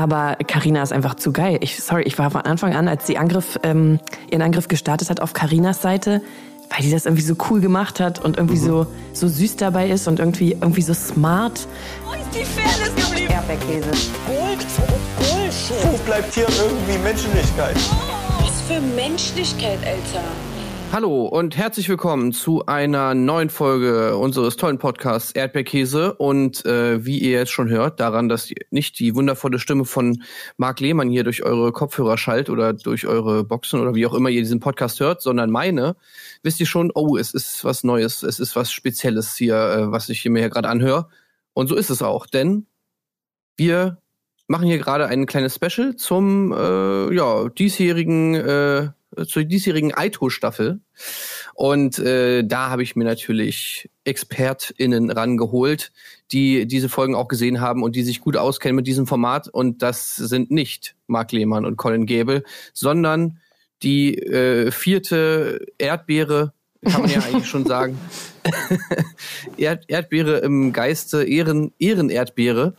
Aber Karina ist einfach zu geil. Ich, sorry, ich war von Anfang an, als sie Angriff, ähm, ihren Angriff gestartet hat auf Karinas Seite, weil die das irgendwie so cool gemacht hat und irgendwie mhm. so, so süß dabei ist und irgendwie, irgendwie so smart. Wo ist die Fairness geblieben? Erdbeerkäse. Gold, Bullshit. Wo bleibt hier irgendwie Menschlichkeit? Was für Menschlichkeit, Alter. Hallo und herzlich willkommen zu einer neuen Folge unseres tollen Podcasts Erdbeerkäse. Und äh, wie ihr jetzt schon hört, daran, dass nicht die wundervolle Stimme von Marc Lehmann hier durch eure Kopfhörer schallt oder durch eure Boxen oder wie auch immer ihr diesen Podcast hört, sondern meine, wisst ihr schon, oh, es ist was Neues, es ist was Spezielles hier, äh, was ich hier mir gerade anhöre. Und so ist es auch, denn wir machen hier gerade ein kleines Special zum äh, ja, diesjährigen äh, zur diesjährigen Aito-Staffel. Und äh, da habe ich mir natürlich ExpertInnen rangeholt, die diese Folgen auch gesehen haben und die sich gut auskennen mit diesem Format. Und das sind nicht Marc Lehmann und Colin Gäbel, sondern die äh, vierte Erdbeere, kann man ja eigentlich schon sagen. Erd Erdbeere im Geiste, Ehren, Ehrenerdbeere.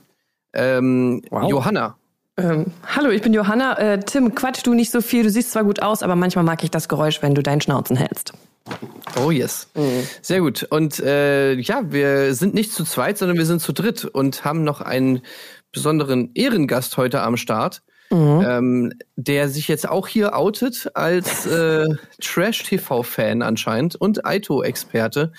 Ähm, wow. Johanna. Ähm, hallo, ich bin Johanna. Äh, Tim, quatsch du nicht so viel. Du siehst zwar gut aus, aber manchmal mag ich das Geräusch, wenn du deinen Schnauzen hältst. Oh yes. Mhm. Sehr gut. Und äh, ja, wir sind nicht zu zweit, sondern wir sind zu dritt und haben noch einen besonderen Ehrengast heute am Start, mhm. ähm, der sich jetzt auch hier outet als äh, Trash-TV-Fan anscheinend und Aito-Experte.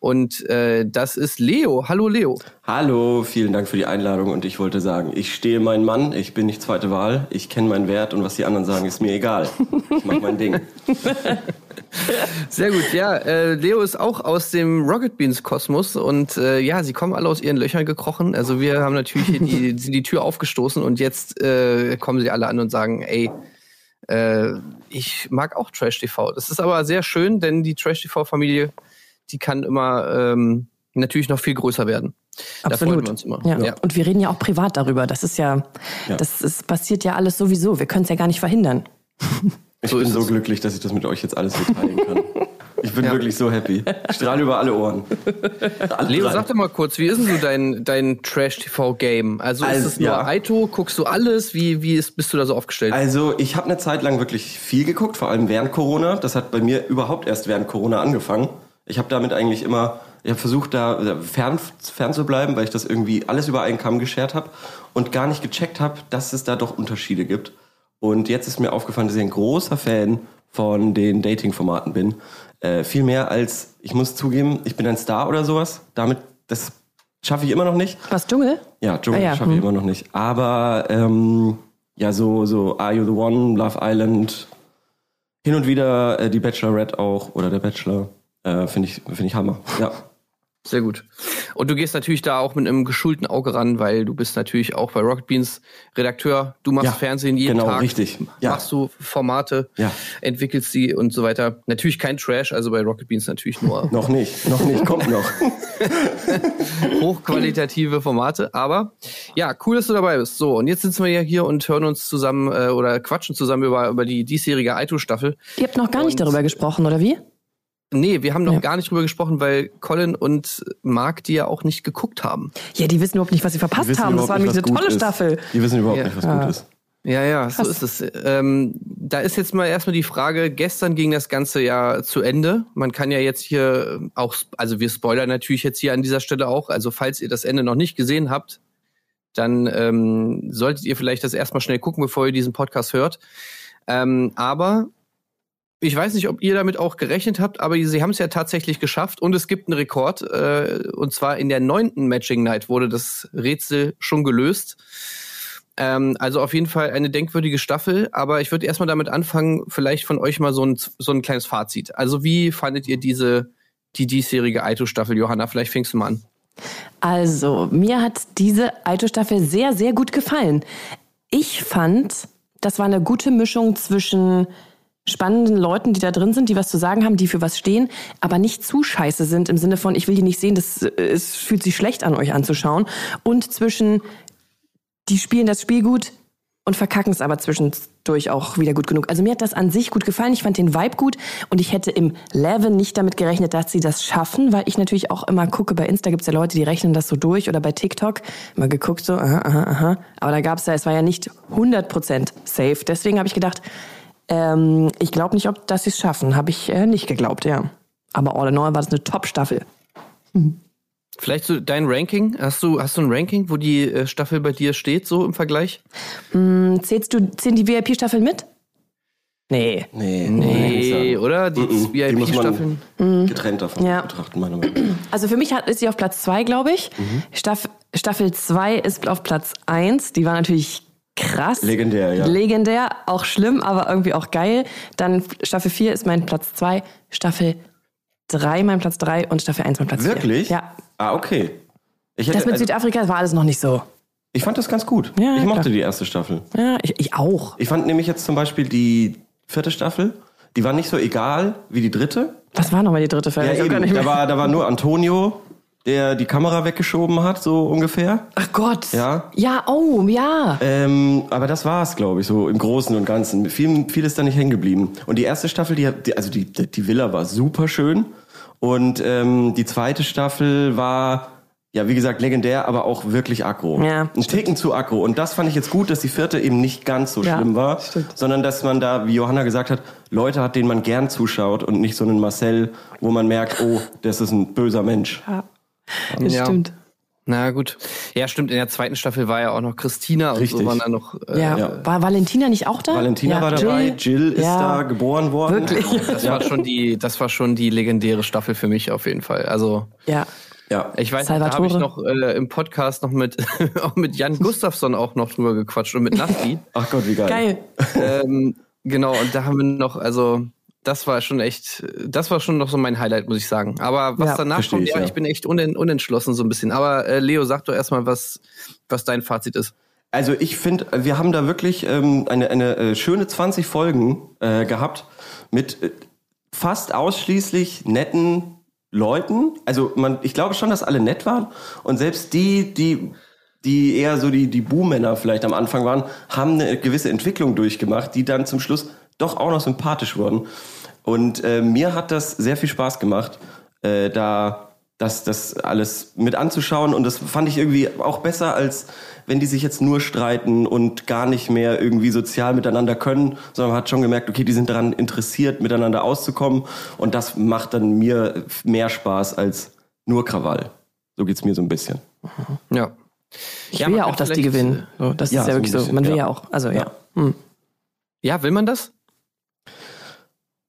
Und äh, das ist Leo. Hallo Leo. Hallo, vielen Dank für die Einladung. Und ich wollte sagen, ich stehe meinen Mann, ich bin nicht zweite Wahl, ich kenne meinen Wert und was die anderen sagen, ist mir egal. Ich mache mein Ding. Sehr gut, ja. Äh, Leo ist auch aus dem Rocket Beans Kosmos und äh, ja, sie kommen alle aus ihren Löchern gekrochen. Also wir haben natürlich die, die Tür aufgestoßen und jetzt äh, kommen sie alle an und sagen, ey, äh, ich mag auch Trash TV. Das ist aber sehr schön, denn die Trash TV Familie die kann immer ähm, natürlich noch viel größer werden. Absolut. Da freuen wir uns immer. Ja. ja. Und wir reden ja auch privat darüber. Das ist ja, ja. das ist, passiert ja alles sowieso. Wir können es ja gar nicht verhindern. Ich so bin so glücklich, dass ich das mit euch jetzt alles so teilen kann. Ich bin ja. wirklich so happy. Ich strahle über alle Ohren. Alle Leo, drei. sag doch mal kurz, wie ist denn so dein, dein Trash-TV-Game? Also, also, ist es nur. Aito? Guckst du alles? Wie, wie ist, bist du da so aufgestellt? Also ich habe eine Zeit lang wirklich viel geguckt, vor allem während Corona. Das hat bei mir überhaupt erst während Corona angefangen. Ich habe damit eigentlich immer, ich habe versucht, da fern, fern zu bleiben, weil ich das irgendwie alles über einen Kamm geschert habe und gar nicht gecheckt habe, dass es da doch Unterschiede gibt. Und jetzt ist mir aufgefallen, dass ich ein großer Fan von den Dating-Formaten bin. Äh, viel mehr als, ich muss zugeben, ich bin ein Star oder sowas. Damit, das schaffe ich immer noch nicht. Was, Dschungel? Ja, Dschungel ah, ja. schaffe hm. ich immer noch nicht. Aber ähm, ja, so, so Are You the One, Love Island, hin und wieder äh, die Bachelorette auch oder der Bachelor. Äh, Finde ich, find ich Hammer. Ja. Sehr gut. Und du gehst natürlich da auch mit einem geschulten Auge ran, weil du bist natürlich auch bei Rocket Beans Redakteur. Du machst ja, Fernsehen jeden genau, Tag. richtig. Ja. Machst du Formate, ja. entwickelst sie und so weiter. Natürlich kein Trash, also bei Rocket Beans natürlich nur. noch nicht, noch nicht, kommt noch. Hochqualitative Formate, aber ja, cool, dass du dabei bist. So, und jetzt sitzen wir ja hier und hören uns zusammen äh, oder quatschen zusammen über, über die diesjährige Aito-Staffel. Ihr habt noch gar und, nicht darüber gesprochen, oder wie? Nee, wir haben noch ja. gar nicht drüber gesprochen, weil Colin und Mark die ja auch nicht geguckt haben. Ja, die wissen überhaupt nicht, was sie verpasst haben. Das war nämlich eine tolle ist. Staffel. Die wissen überhaupt ja. nicht, was ja. gut ist. Ja, ja, Krass. so ist es. Ähm, da ist jetzt mal erstmal die Frage, gestern ging das Ganze ja zu Ende. Man kann ja jetzt hier auch, also wir spoilern natürlich jetzt hier an dieser Stelle auch. Also falls ihr das Ende noch nicht gesehen habt, dann ähm, solltet ihr vielleicht das erstmal schnell gucken, bevor ihr diesen Podcast hört. Ähm, aber ich weiß nicht, ob ihr damit auch gerechnet habt, aber sie haben es ja tatsächlich geschafft und es gibt einen Rekord. Äh, und zwar in der neunten Matching Night wurde das Rätsel schon gelöst. Ähm, also auf jeden Fall eine denkwürdige Staffel, aber ich würde erstmal damit anfangen, vielleicht von euch mal so ein, so ein kleines Fazit. Also wie fandet ihr diese, die diesjährige Aito-Staffel? Johanna, vielleicht fängst du mal an. Also, mir hat diese Aito-Staffel sehr, sehr gut gefallen. Ich fand, das war eine gute Mischung zwischen spannenden Leuten, die da drin sind, die was zu sagen haben, die für was stehen, aber nicht zu scheiße sind im Sinne von, ich will die nicht sehen, das, es fühlt sich schlecht an, euch anzuschauen. Und zwischen, die spielen das Spiel gut, und verkacken es aber zwischendurch auch wieder gut genug. Also mir hat das an sich gut gefallen. Ich fand den Vibe gut und ich hätte im Leven nicht damit gerechnet, dass sie das schaffen, weil ich natürlich auch immer gucke, bei Insta gibt's ja Leute, die rechnen das so durch oder bei TikTok immer geguckt so, aha, aha, aha. Aber da gab's ja, es war ja nicht 100% safe. Deswegen habe ich gedacht, ähm, ich glaube nicht, ob dass sie es schaffen. Habe ich äh, nicht geglaubt, ja. Aber all in all war das eine Top-Staffel. Vielleicht so dein Ranking? Hast du, hast du ein Ranking, wo die äh, Staffel bei dir steht, so im Vergleich? Hm, Zählst du, zählen die VIP-Staffeln mit? Nee. Nee, Nee, oder? Die Mhm. Die muss VIP-Staffeln. getrennt davon Ja. betrachten, meiner Meinung nach. Also für mich hat, ist sie auf Platz zwei, glaube ich. Staff, Staffel 2 ist auf Platz eins. Die war natürlich krass. Legendär, ja. Legendär, auch schlimm, aber irgendwie auch geil. Dann Staffel 4 ist mein Platz zwei. Staffel 3 mein Platz drei und Staffel 1 mein Platz vier. Wirklich? Ja. Ah, okay. Ich, hätte, Das mit also, Südafrika war alles noch nicht so. ich fand das ganz gut. Ja, ich mochte klar. die erste Staffel. Ja, ich, ich auch. Ich fand nämlich jetzt zum Beispiel die vierte Staffel, die war nicht so egal wie die dritte. Was war nochmal die dritte Folge? Ja, eben. Da war, da war nur Antonio, der die Kamera weggeschoben hat, so ungefähr. Ach Gott. Ja. Ja, oh, ja. Ähm, aber das war's, glaube ich, so im Großen und Ganzen. Viel, viel ist da nicht hängen geblieben. Und die erste Staffel, die, hat- die also die, die Villa war super schön. Und ähm, die zweite Staffel war, ja, wie gesagt, legendär, aber auch wirklich aggro. Ja, Ein Ticken zu aggro. Und das fand ich jetzt gut, dass die vierte eben nicht ganz so Ja, schlimm war, stimmt. sondern dass man da, wie Johanna gesagt hat, Leute hat, denen man gern zuschaut und nicht so einen Marcel, wo man merkt, oh, das ist ein böser Mensch. Das Ja. stimmt. Na gut. Ja, stimmt. In der zweiten Staffel war ja auch noch Christina und so Richtig. waren da noch. Äh, Ja. Ja. War Valentina nicht auch da? Valentina ja, war dabei, Jill, ist Ja. da geboren worden. Wirklich? Das war schon die, das war schon die legendäre Staffel für mich auf jeden Fall. Also Ja. Ja. ich weiß, da habe Salvatore. ich noch äh, im Podcast noch mit auch mit Jan Gustafsson auch noch drüber gequatscht und mit Nasti. Ach Gott, wie geil. Geil. ähm, genau, und da haben wir noch, also das war schon echt, das war schon noch so mein Highlight, muss ich sagen. Aber was Ja, danach kommt, ich, ja, ich bin echt unen, unentschlossen so ein bisschen. Aber äh, Leo, sag doch erstmal, was, was dein Fazit ist. Also ich finde, wir haben da wirklich ähm, eine, eine äh, schöne 20 Folgen äh, gehabt mit äh, fast ausschließlich netten Leuten. Also man, ich glaube schon, dass alle nett waren. Und selbst die, die, die eher so die, die Buhmänner vielleicht am Anfang waren, haben eine gewisse Entwicklung durchgemacht, die dann zum Schluss doch auch noch sympathisch wurden. Und äh, mir hat das sehr viel Spaß gemacht, äh, da das, das alles mit anzuschauen. Und das fand ich irgendwie auch besser, als wenn die sich jetzt nur streiten und gar nicht mehr irgendwie sozial miteinander können, sondern man hat schon gemerkt, okay, die sind daran interessiert, miteinander auszukommen. Und das macht dann mir mehr Spaß als nur Krawall. So geht's mir so ein bisschen. Ja. Ich Ja, will ja auch, dass die gewinnen. So, das ja, ist ja so wirklich so. bisschen, Man will ja. ja auch. Also ja. Ja. Ja, will man das?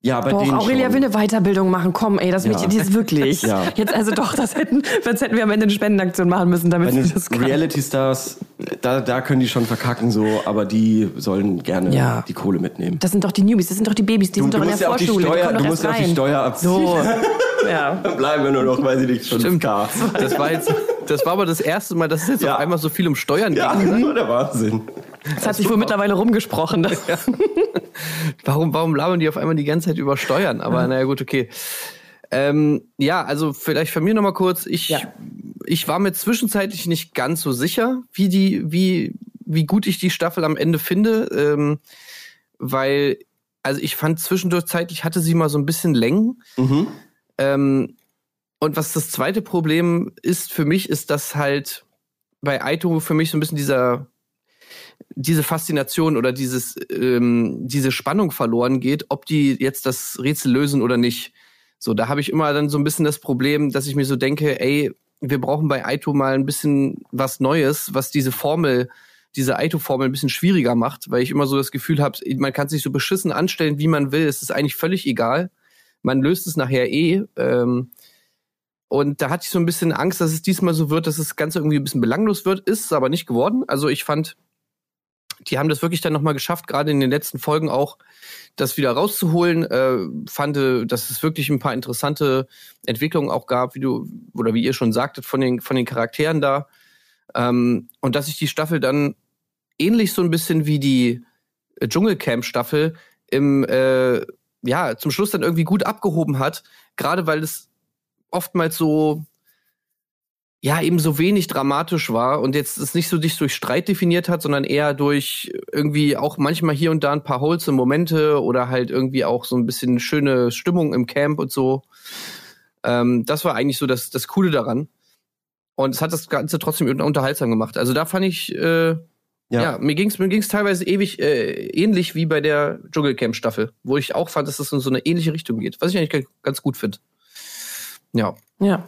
Ja, bei Doch, denen Aurelia schon. will eine Weiterbildung machen. Komm, ey, das Ja. Mädchen, die ist wirklich. Ja. Jetzt also doch, das hätten, das hätten wir am Ende eine Spendenaktion machen müssen, damit Bei sie das kann. Reality Stars, da, da können die schon verkacken so, aber die sollen gerne Ja. die Kohle mitnehmen. Das sind doch die Newbies, das sind doch die Babys, die Du, sind du doch in musst der ja die Vorschule. die Steuer, kommen du musst ja auch die. Steuer abziehen. So. ja. Dann bleiben wir nur noch, weiß ich nicht, 5K. Das war jetzt, das war aber das erste Mal, dass es jetzt Ja. auf einmal so viel um Steuern Ja, ging. das war der Wahnsinn. Das hat sich wohl mittlerweile rumgesprochen. Das. Warum, warum labern die auf einmal die ganze Zeit über Steuern? Aber naja, gut, okay. Ähm, ja, also vielleicht von mir nochmal kurz. Ich, Ja. ich war mir zwischenzeitlich nicht ganz so sicher, wie die, wie, wie gut ich die Staffel am Ende finde, ähm, weil, also ich fand zwischendurch zeitlich hatte sie mal so ein bisschen Längen. Mhm. Ähm, und was das zweite Problem ist für mich, ist, dass halt bei Aito für mich so ein bisschen dieser diese Faszination oder dieses ähm, diese Spannung verloren geht, ob die jetzt das Rätsel lösen oder nicht. So, da habe ich immer dann so ein bisschen das Problem, dass ich mir so denke, ey, wir brauchen bei Aito mal ein bisschen was Neues, was diese Formel, diese Aito-Formel ein bisschen schwieriger macht, weil ich immer so das Gefühl habe, man kann sich so beschissen anstellen, wie man will. Es ist eigentlich völlig egal. Man löst es nachher eh. Ähm, und da hatte ich so ein bisschen Angst, dass es diesmal so wird, dass das Ganze irgendwie ein bisschen belanglos wird. Ist es aber nicht geworden. Also ich fand, die haben das wirklich dann nochmal geschafft, gerade in den letzten Folgen auch, das wieder rauszuholen. Äh, fand, dass es wirklich ein paar interessante Entwicklungen auch gab, wie du, oder wie ihr schon sagtet, von den, von den Charakteren da. Ähm, und dass sich die Staffel dann ähnlich so ein bisschen wie die äh, Dschungelcamp-Staffel im, äh, ja, zum Schluss dann irgendwie gut abgehoben hat, gerade weil es oftmals so ja eben so wenig dramatisch war und jetzt es nicht so dich durch Streit definiert hat, sondern eher durch irgendwie auch manchmal hier und da ein paar wholesome Momente oder halt irgendwie auch so ein bisschen schöne Stimmung im Camp und so. Ähm, das war eigentlich so das, das Coole daran. Und es hat das Ganze trotzdem unterhaltsam gemacht. Also da fand ich, äh, ja. ja, mir ging's mir ging's teilweise ewig äh, ähnlich wie bei der Dschungelcamp-Staffel, wo ich auch fand, dass es in so eine ähnliche Richtung geht, was ich eigentlich ganz gut finde. Ja. Ja.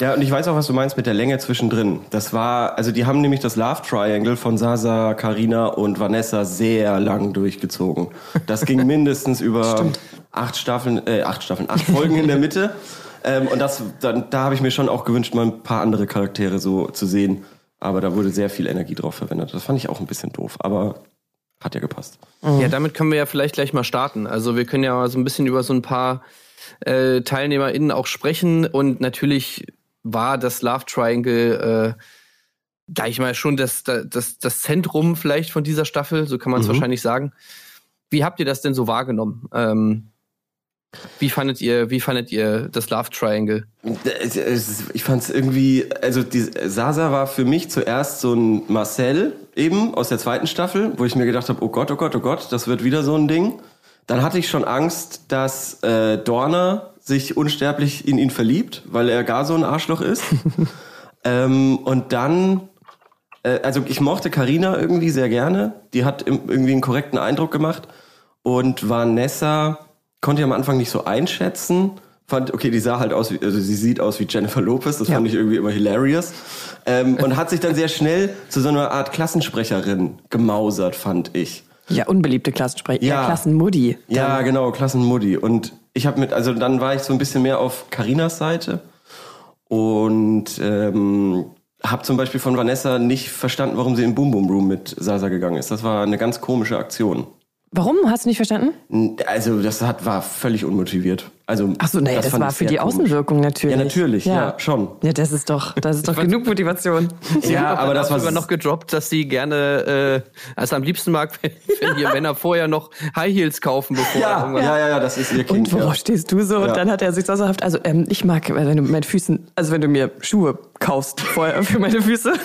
Ja, und ich weiß auch, was du meinst mit der Länge zwischendrin. Das war, also die haben nämlich das Love Triangle von Sasa, Karina und Vanessa sehr lang durchgezogen. Das ging mindestens über acht Staffeln, äh, acht Staffeln, acht Folgen in der Mitte. Ähm, und das, dann, da habe ich mir schon auch gewünscht, mal ein paar andere Charaktere so zu sehen. Aber da wurde sehr viel Energie drauf verwendet. Das fand ich auch ein bisschen doof, aber hat ja gepasst. Ja, damit können wir ja vielleicht gleich mal starten. Also wir können ja mal so ein bisschen über so ein paar äh, TeilnehmerInnen auch sprechen und natürlich war das Love Triangle, äh, sag ich mal, schon das, das, das Zentrum vielleicht von dieser Staffel, so kann man es mhm. wahrscheinlich sagen. Wie habt ihr das denn so wahrgenommen? Ähm, wie fandet ihr, wie fandet ihr das Love Triangle? Ich fand es irgendwie, also die, Sasa war für mich zuerst so ein Marcel eben aus der zweiten Staffel, wo ich mir gedacht habe, oh Gott, oh Gott, oh Gott, das wird wieder so ein Ding. Dann hatte ich schon Angst, dass äh, Dorner sich unsterblich in ihn verliebt, weil er gar so ein Arschloch ist. ähm, und dann, äh, also ich mochte Karina irgendwie sehr gerne. Die hat irgendwie einen korrekten Eindruck gemacht. Und Vanessa konnte ich am Anfang nicht so einschätzen. Fand, okay, die sah halt aus, wie, also sie sieht aus wie Jennifer Lopez, das ja. fand ich irgendwie immer hilarious. Ähm, und hat sich dann sehr schnell zu so einer Art Klassensprecherin gemausert, fand ich. Ja, unbeliebte Klassensprecherin. Ja, Klassenmuddy. Ja, genau, Klassenmuddy. Und ich habe mit, also dann war ich so ein bisschen mehr auf Karinas Seite und ähm, habe zum Beispiel von Vanessa nicht verstanden, warum sie in Boom Boom Room mit Sasa gegangen ist. Das war eine ganz komische Aktion. Warum? Hast du nicht verstanden? Also das hat, war völlig unmotiviert. Also, Ach so, nee, das, das war für die komisch. Außenwirkung natürlich. Ja, natürlich, ja. ja. schon. Ja, das ist doch, das ist doch genug Motivation. ja, aber das war sogar noch gedroppt, dass sie gerne, äh, also am liebsten mag, wenn die Männer vorher noch High Heels kaufen, bevor ja. Ja, ja, ja, das ist ihr Kind. Und worauf ja. stehst du so? Und dann hat er sich sauerhaft, also ähm, ich mag, wenn du mit Füßen, also wenn du mir Schuhe kaufst vorher für meine Füße.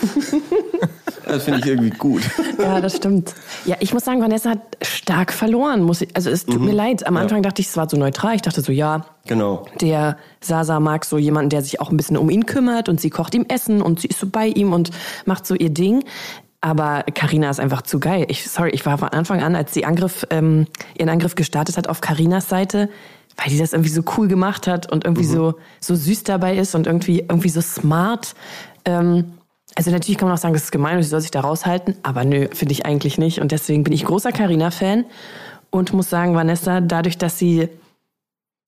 Das finde ich irgendwie gut. Ja, das stimmt. Ja, ich muss sagen, Vanessa hat stark verloren. Muss ich, also es tut mhm. mir leid. Am Anfang ja. dachte ich, es war so neutral. Ich dachte so, ja, genau. der Sasa mag so jemanden, der sich auch ein bisschen um ihn kümmert und sie kocht ihm Essen und sie ist so bei ihm und macht so ihr Ding. Aber Karina ist einfach zu geil. Ich, sorry, ich war von Anfang an, als sie Angriff, ähm, ihren Angriff gestartet hat auf Karinas Seite, weil die das irgendwie so cool gemacht hat und irgendwie mhm. so, so süß dabei ist und irgendwie, irgendwie so smart. Ähm, also natürlich kann man auch sagen, das ist gemein und sie soll sich da raushalten, aber nö, finde ich eigentlich nicht. Und deswegen bin ich großer Carina-Fan und muss sagen, Vanessa, dadurch, dass sie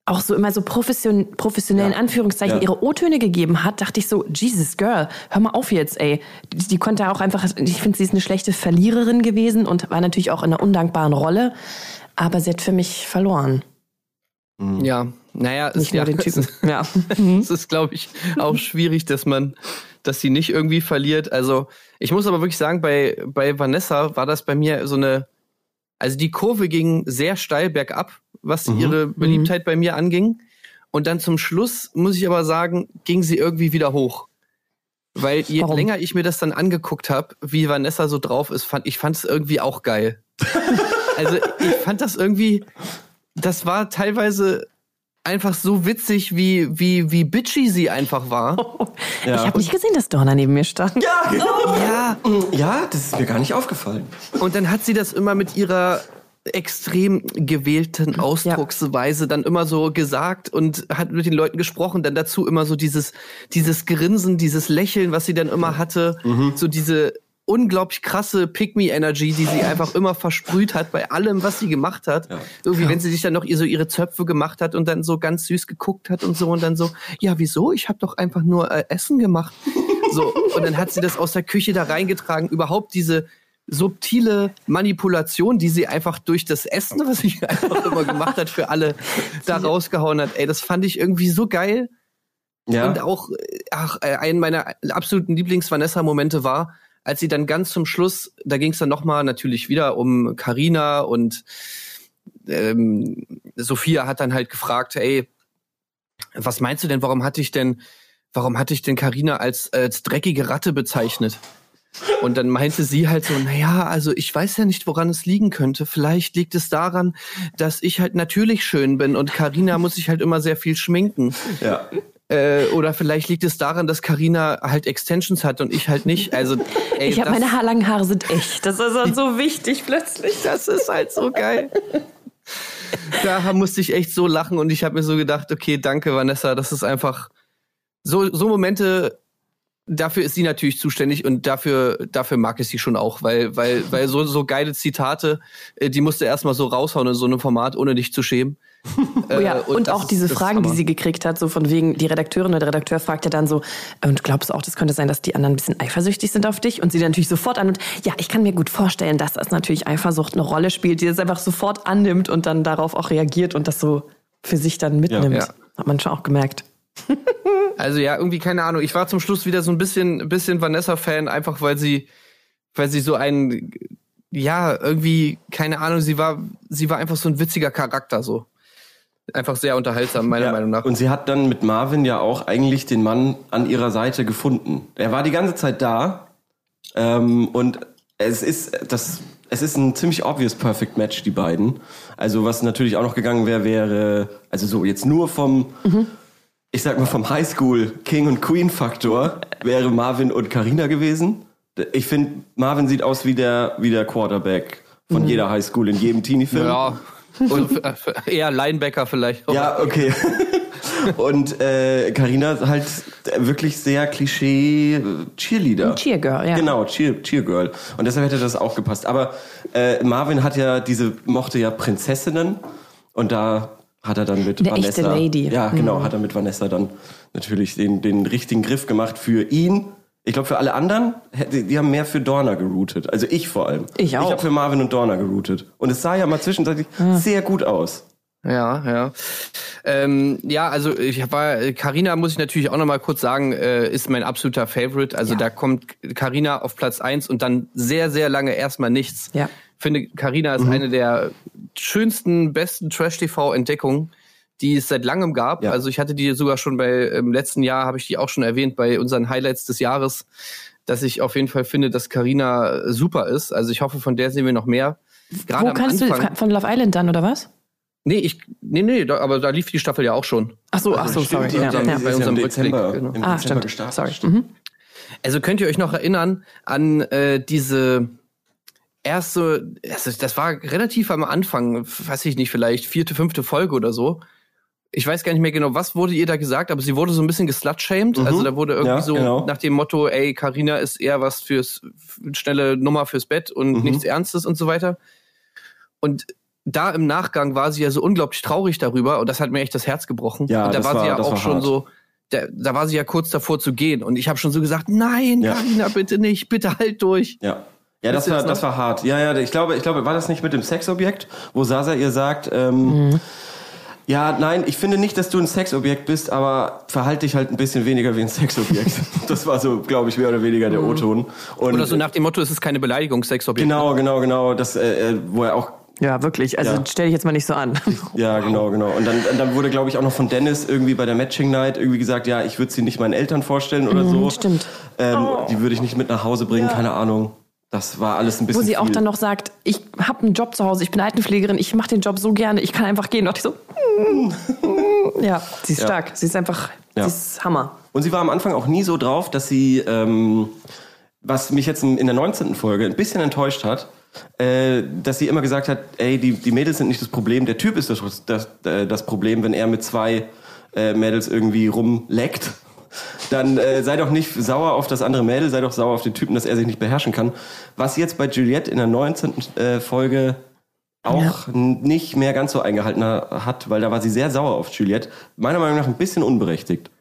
auch so immer so profession professionell in Anführungszeichen ja. ihre O-Töne gegeben hat, dachte ich so, Jesus Girl, hör mal auf jetzt, ey. Die, die konnte auch einfach, ich finde, sie ist eine schlechte Verliererin gewesen und war natürlich auch in einer undankbaren Rolle, aber sie hat für mich verloren. Mhm. Ja, naja, nicht nur ja, den Typen. Ja, es ist, glaube ich, auch schwierig, dass man dass sie nicht irgendwie verliert. Also ich muss aber wirklich sagen, bei, bei Vanessa war das bei mir so eine, also die Kurve ging sehr steil bergab, was mhm. ihre mhm. Beliebtheit mhm. bei mir anging. Und dann zum Schluss, muss ich aber sagen, ging sie irgendwie wieder hoch. Weil je Warum? länger ich mir das dann angeguckt habe, wie Vanessa so drauf ist, fand ich fand es irgendwie auch geil. also ich fand das irgendwie, das war teilweise einfach so witzig, wie, wie, wie bitchy sie einfach war. Oh, ja. Ich habe nicht gesehen, dass Donna neben mir stand. Ja, genau. Ja. ja, das ist mir gar nicht aufgefallen. Und dann hat sie das immer mit ihrer extrem gewählten Ausdrucksweise ja. dann immer so gesagt und hat mit den Leuten gesprochen, dann dazu immer so dieses dieses Grinsen, dieses Lächeln, was sie dann immer hatte, mhm. so diese unglaublich krasse Pick-Me-Energy, die sie einfach immer versprüht hat bei allem, was sie gemacht hat. Ja. Irgendwie, wenn sie sich dann noch so ihre Zöpfe gemacht hat und dann so ganz süß geguckt hat und so und dann so, ja, wieso? Ich habe doch einfach nur äh, Essen gemacht. so und dann hat sie das aus der Küche da reingetragen. Überhaupt diese subtile Manipulation, die sie einfach durch das Essen, was sie einfach immer gemacht hat, für alle da rausgehauen hat. Ey, das fand ich irgendwie so geil. Ja. Und auch, ach, äh, ein meiner absoluten Lieblings-Vanessa-Momente war, als sie dann ganz zum Schluss, da ging es dann nochmal natürlich wieder um Karina und ähm, Sophia hat dann halt gefragt, ey, was meinst du denn, warum hatte ich denn warum hatte ich denn Karina als, als dreckige Ratte bezeichnet? Und dann meinte sie halt so, naja, also ich weiß ja nicht, woran es liegen könnte. Vielleicht liegt es daran, dass ich halt natürlich schön bin und Karina muss sich halt immer sehr viel schminken. Ja. Äh, oder vielleicht liegt es daran, dass Karina halt Extensions hat und ich halt nicht. Also, ey, Ich habe meine haarlangen Haare sind echt. Das ist dann so wichtig plötzlich. Das ist halt so geil. Da musste ich echt so lachen und ich habe mir so gedacht, okay, danke Vanessa, das ist einfach so so Momente. Dafür ist sie natürlich zuständig und dafür dafür mag ich sie schon auch, weil weil weil so so geile Zitate, äh, die musste erstmal so raushauen in so einem Format, ohne dich zu schämen. Oh ja, Äh, und, das auch ist- diese Fragen, die sie gekriegt hat, so von wegen, die Redakteurin oder der Redakteur fragt ja dann so, und glaubst du auch, das könnte sein, dass die anderen ein bisschen eifersüchtig sind auf dich? Und sie dann natürlich sofort annimmt, ja, ich kann mir gut vorstellen, dass das natürlich Eifersucht eine Rolle spielt, die das einfach sofort annimmt und dann darauf auch reagiert und das so für sich dann mitnimmt. Ja. Hat man schon auch gemerkt. Also ja, irgendwie keine Ahnung. Ich war zum Schluss wieder so ein bisschen, bisschen Vanessa-Fan, einfach weil sie, weil sie so ein, ja, irgendwie keine Ahnung. Sie war, sie war einfach so ein witziger Charakter so. Einfach sehr unterhaltsam meiner Ja, Meinung nach. Und sie hat dann mit Marvin ja auch eigentlich den Mann an ihrer Seite gefunden. Er war die ganze Zeit da. Ähm, und es ist das, es ist ein ziemlich obvious Perfect Match, die beiden. Also was natürlich auch noch gegangen wäre, wäre, also so jetzt nur vom, ich sag mal vom Highschool King und Queen Faktor wäre Marvin und Karina gewesen. Ich finde, Marvin sieht aus wie der, wie der Quarterback von jeder Highschool in jedem Teenie-Film. ja. Und eher Linebacker vielleicht. Ja, okay. Und äh, Carina ist halt wirklich sehr Klischee äh, Cheerleader. Cheergirl, ja. Genau, Cheer, Cheergirl. Und deshalb hätte das auch gepasst. Aber äh, Marvin hat ja diese, mochte ja Prinzessinnen und da hat er dann mit Eine Vanessa. echte Lady. Ja, genau, Mhm. hat er mit Vanessa dann natürlich den, den richtigen Griff gemacht für ihn. Ich glaube, für alle anderen, die haben mehr für Dorna geroutet. Also ich vor allem. Ich auch. Ich habe für Marvin und Dorna geroutet. Und es sah ja mal zwischenzeitlich sehr gut aus. Ja, ja. Ähm, ja, also ich war Carina muss ich natürlich auch noch mal kurz sagen, äh, ist mein absoluter Favorite. Also Ja. da kommt Carina auf Platz eins und dann sehr sehr lange erstmal nichts. Ja. Ich finde Carina ist eine der schönsten, besten Trash TV Entdeckungen, die es seit langem gab. Ja. Also ich hatte die sogar schon bei im letzten Jahr habe ich die auch schon erwähnt bei unseren Highlights des Jahres, dass ich auf jeden Fall finde, dass Carina super ist. Also ich hoffe, von der sehen wir noch mehr. Gerade Wo am kannst Anfang. du, von Love Island dann, oder was? Nee, ich, nee, nee, da, aber da lief die Staffel ja auch schon. Ach so, ach so, sorry. Ja, ja. bei unserem im Rückblick, Dezember, genau. im Ah, Dezember stimmt. gestartet. Sorry. Stimmt. Mhm. Also könnt ihr euch noch erinnern an äh, diese erste, also das war relativ am Anfang, weiß ich nicht, vielleicht vierte, fünfte Folge oder so. Ich weiß gar nicht mehr genau, was wurde ihr da gesagt, aber sie wurde so ein bisschen geslutshamed. Also da wurde irgendwie Ja, so genau. nach dem Motto, ey, Karina ist eher was fürs schnelle Nummer fürs Bett und nichts Ernstes und so weiter. Und da im Nachgang war sie ja so unglaublich traurig darüber und das hat mir echt das Herz gebrochen. Ja, und da das war, war- sie ja auch schon hart. so, da, da war sie ja kurz davor zu gehen und ich habe schon so gesagt, nein, Ja. Karina, bitte nicht, bitte halt durch. Ja. Ja, das war, das war hart. Ja, ja, ich glaube, ich glaube, war das nicht mit dem Sexobjekt, wo Sasa ihr sagt, ähm, ja, nein, ich finde nicht, dass du ein Sexobjekt bist, aber verhalte dich halt ein bisschen weniger wie ein Sexobjekt. das war so, glaube ich, mehr oder weniger der O-Ton. Und Oder so nach dem Motto, es ist keine Beleidigung, Sexobjekt. genau, genau, genau, das, äh, äh, wo er auch Ja, wirklich. Also Ja. stell dich jetzt mal nicht so an. Ja, genau, genau. Und dann, dann wurde, glaube ich, auch noch von Dennis irgendwie bei der Matching Night irgendwie gesagt, ja, ich würde sie nicht meinen Eltern vorstellen oder so. Mhm, stimmt. Ähm, Die würde ich nicht mit nach Hause bringen, keine Ahnung. Das war alles ein bisschen Wo sie auch viel. dann noch sagt, ich habe einen Job zu Hause, ich bin Altenpflegerin, ich mache den Job so gerne, ich kann einfach gehen. Und ich so, mm, ja, sie ist stark, sie ist einfach, sie ist Hammer. Und sie war am Anfang auch nie so drauf, dass sie, ähm, was mich jetzt in in der 19. Folge ein bisschen enttäuscht hat, äh, dass sie immer gesagt hat, ey, die, die Mädels sind nicht das Problem, der Typ ist das, das, äh, das Problem, wenn er mit zwei äh, Mädels irgendwie rumleckt. Dann äh, sei doch nicht sauer auf das andere Mädel, sei doch sauer auf den Typen, dass er sich nicht beherrschen kann. Was jetzt bei Juliette in der 19. Äh, Folge auch n- nicht mehr ganz so eingehalten ha- hat, weil da war sie sehr sauer auf Juliette. Meiner Meinung nach ein bisschen unberechtigt.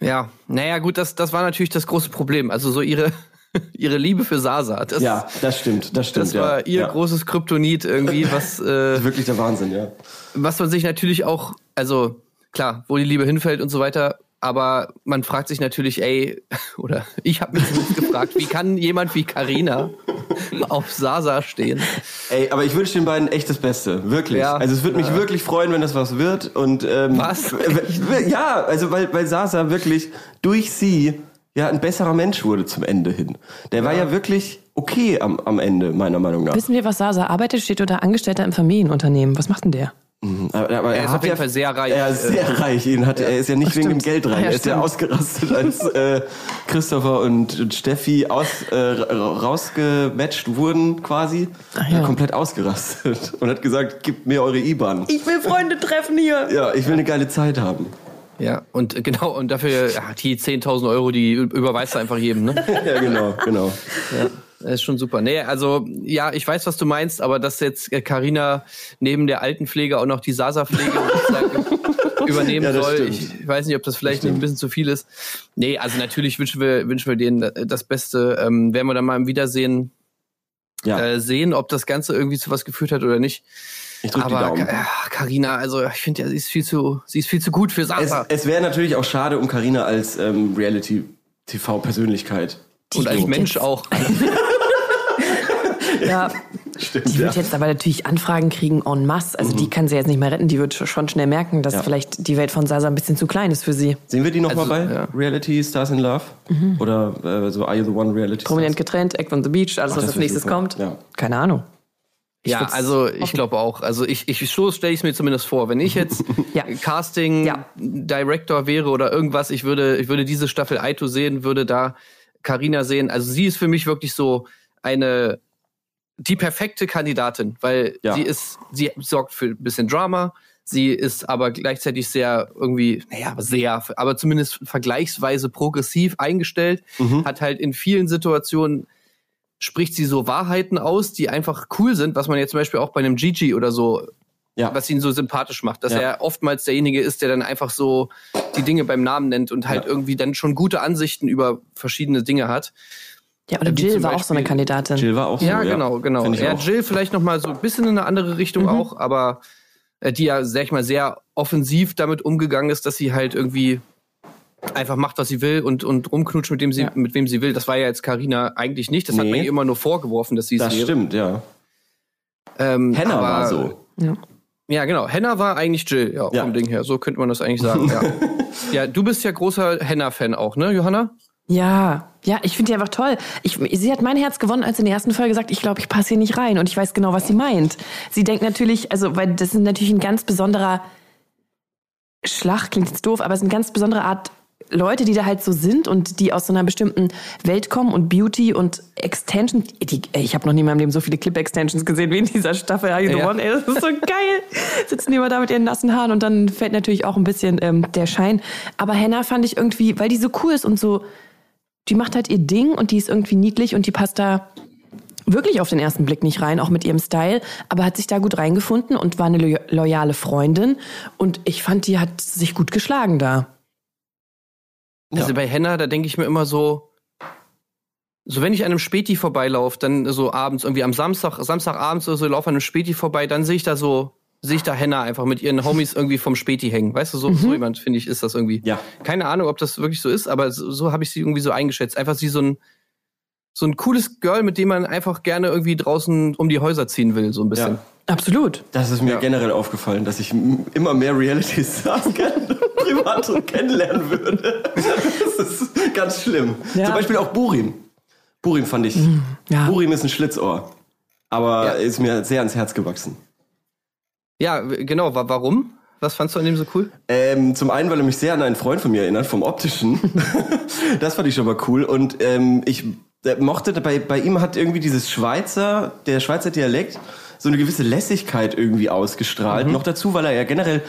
Ja, naja, gut, das, das war natürlich das große Problem. Also so ihre, ihre Liebe für Sasa. Das, Ja, das stimmt, das stimmt. das war ja. ihr ja. großes Kryptonit irgendwie, was, äh, wirklich der Wahnsinn, ja. was man sich natürlich auch, also klar, wo die Liebe hinfällt und so weiter, aber man fragt sich natürlich, ey, oder ich habe mich gefragt, wie kann jemand wie Karina auf Sasa stehen? Ey, aber ich wünsche den beiden echt das Beste, wirklich. Ja. Also es würde mich wirklich freuen, wenn das was wird. Und ähm, Was? Ja, also weil, weil Sasa wirklich durch sie ja ein besserer Mensch wurde zum Ende hin. Der war ja wirklich okay am, am Ende, meiner Meinung nach. Wissen wir, was Sasa arbeitet? Steht oder Angestellter im Familienunternehmen. Was macht denn der? Aber, aber Er ist hat auf jeden ja- Fall sehr reich. Er ist sehr reich. Ihn hat, Er ist ja nicht wegen dem Geld reich. Ja, er ist ja stimmt. ausgerastet, als äh, Christopher und, und Steffi aus, äh, ra- rausgematcht wurden quasi. Ach ja. Er komplett ausgerastet und hat gesagt, gebt mir eure IBAN. Ich will Freunde treffen hier. Ja, ich will eine geile Zeit haben. Ja, und äh, genau, und dafür, ja, die 10.000 Euro, die überweist du einfach jedem, ne? Ja, genau, genau. Das ist schon super. Nee, also, ja, ich weiß, was du meinst, aber dass jetzt äh, Carina neben der Altenpflege auch noch die Sasa-Pflege übernehmen Ja, das soll. stimmt. Ich weiß nicht, ob das vielleicht nicht ein bisschen zu viel ist. Nee, also natürlich wünschen wir, wünschen wir denen das Beste. Ähm, werden wir dann mal im Wiedersehen Ja, äh, sehen, ob das Ganze irgendwie zu was geführt hat oder nicht. ich drücke die Aber. Karina, also ich finde ja, sie ist viel zu, sie ist viel zu gut für Es, Sasa. es wäre natürlich auch schade um Karina als ähm, Reality-TV-Persönlichkeit. und als Mensch auch. Ja, Stimmt, die wird ja. jetzt aber natürlich Anfragen kriegen en masse. Also die kann sie jetzt nicht mehr retten. Die wird schon schnell merken, dass Ja. vielleicht die Welt von Sasa ein bisschen zu klein ist für sie. Sehen wir die noch Also, mal bei ja. Reality Stars in Love? Oder äh, so Are You the One Reality Prominent getrennt, Act on the Beach, alles, Ach, was als nächstes super. kommt. Ja. Keine Ahnung. Ja, würd's also ich glaube auch. Also ich, ich so stelle ich es mir zumindest vor. Wenn ich jetzt Ja. Casting Ja. Director wäre oder irgendwas, ich würde, ich würde diese Staffel Aito sehen, würde da Karina sehen. Also sie ist für mich wirklich so eine die perfekte Kandidatin, weil Ja. sie ist, sie sorgt für ein bisschen Drama. Sie ist aber gleichzeitig sehr irgendwie, naja, sehr, aber zumindest vergleichsweise progressiv eingestellt, Mhm. hat halt in vielen Situationen spricht sie so Wahrheiten aus, die einfach cool sind, was man jetzt zum Beispiel auch bei einem Gigi oder so, Ja. was ihn so sympathisch macht, dass Ja. er oftmals derjenige ist, der dann einfach so die Dinge beim Namen nennt und halt irgendwie dann schon gute Ansichten über verschiedene Dinge hat. Ja, oder Jill war auch so eine Kandidatin. Jill war auch so. Ja, genau, genau. Ich Ja, auch. Jill vielleicht noch mal so ein bisschen in eine andere Richtung auch, aber äh, die ja, sag ich mal, sehr offensiv damit umgegangen ist, dass sie halt irgendwie einfach macht, was sie will und, und rumknutscht, mit dem sie, Ja. mit wem sie will. Das war ja jetzt Carina eigentlich nicht. Das hat Nee. man ihr immer nur vorgeworfen, dass sie es Das wäre. stimmt, ja. Ähm, Henna aber- war so. Ja. Ja, genau. Henna war eigentlich Jill, ja, Ja. vom Ding her. So könnte man das eigentlich sagen, ja. ja, du bist ja großer Henna-Fan auch, ne, Johanna? Ja, ja, ich finde die einfach toll. Ich, sie hat mein Herz gewonnen, als sie in der ersten Folge sagt, ich glaube, ich passe hier nicht rein und ich weiß genau, was sie meint. Sie denkt natürlich, also, weil das ist natürlich ein ganz besonderer Schlag, klingt jetzt doof, aber es ist eine ganz besondere Art Leute, die da halt so sind und die aus so einer bestimmten Welt kommen und Beauty und Extension. Die, ey, ich habe noch nie in meinem Leben so viele Clip-Extensions gesehen wie in dieser Staffel Are You the Ja. One? Ey, das ist so geil. Sitzen die immer da mit ihren nassen Haaren und dann fällt natürlich auch ein bisschen ähm, der Schein. Aber Hannah fand ich irgendwie, weil die so cool ist und so die macht halt ihr Ding und die ist irgendwie niedlich und die passt da wirklich auf den ersten Blick nicht rein, auch mit ihrem Style, aber hat sich da gut reingefunden und war eine lo loyale Freundin und ich fand, die hat sich gut geschlagen da. Also bei Henna, da denke ich mir immer so, so wenn ich an einem Späti vorbeilaufe, dann so abends, irgendwie am Samstag, Samstagabends oder so, laufe an einem Späti vorbei, dann sehe ich da so, sehe ich da Henna einfach mit ihren Homies irgendwie vom Späti hängen. Weißt du, so, so jemand, finde ich, ist das irgendwie. Ja. Keine Ahnung, ob das wirklich so ist, aber so, so habe ich sie irgendwie so eingeschätzt. Einfach sie so ein, so ein cooles Girl, mit dem man einfach gerne irgendwie draußen um die Häuser ziehen will, so ein bisschen. Ja. Absolut. Das ist mir Ja. generell aufgefallen, dass ich immer mehr Reality-Stars privat so kennenlernen würde. Das ist ganz schlimm. Ja. Zum Beispiel auch Burim. Burim fand ich. ja. Burim ist ein Schlitzohr. Aber Ja. ist mir sehr ans Herz gewachsen. Ja, genau. Wa warum? Was fandst du an dem so cool? Ähm, zum einen, weil er mich sehr an einen Freund von mir erinnert, vom Optischen. das fand ich schon mal cool. Und ähm, ich mochte, bei, bei ihm hat irgendwie dieses Schweizer, der Schweizer Dialekt, so eine gewisse Lässigkeit irgendwie ausgestrahlt. Noch dazu, weil er ja generell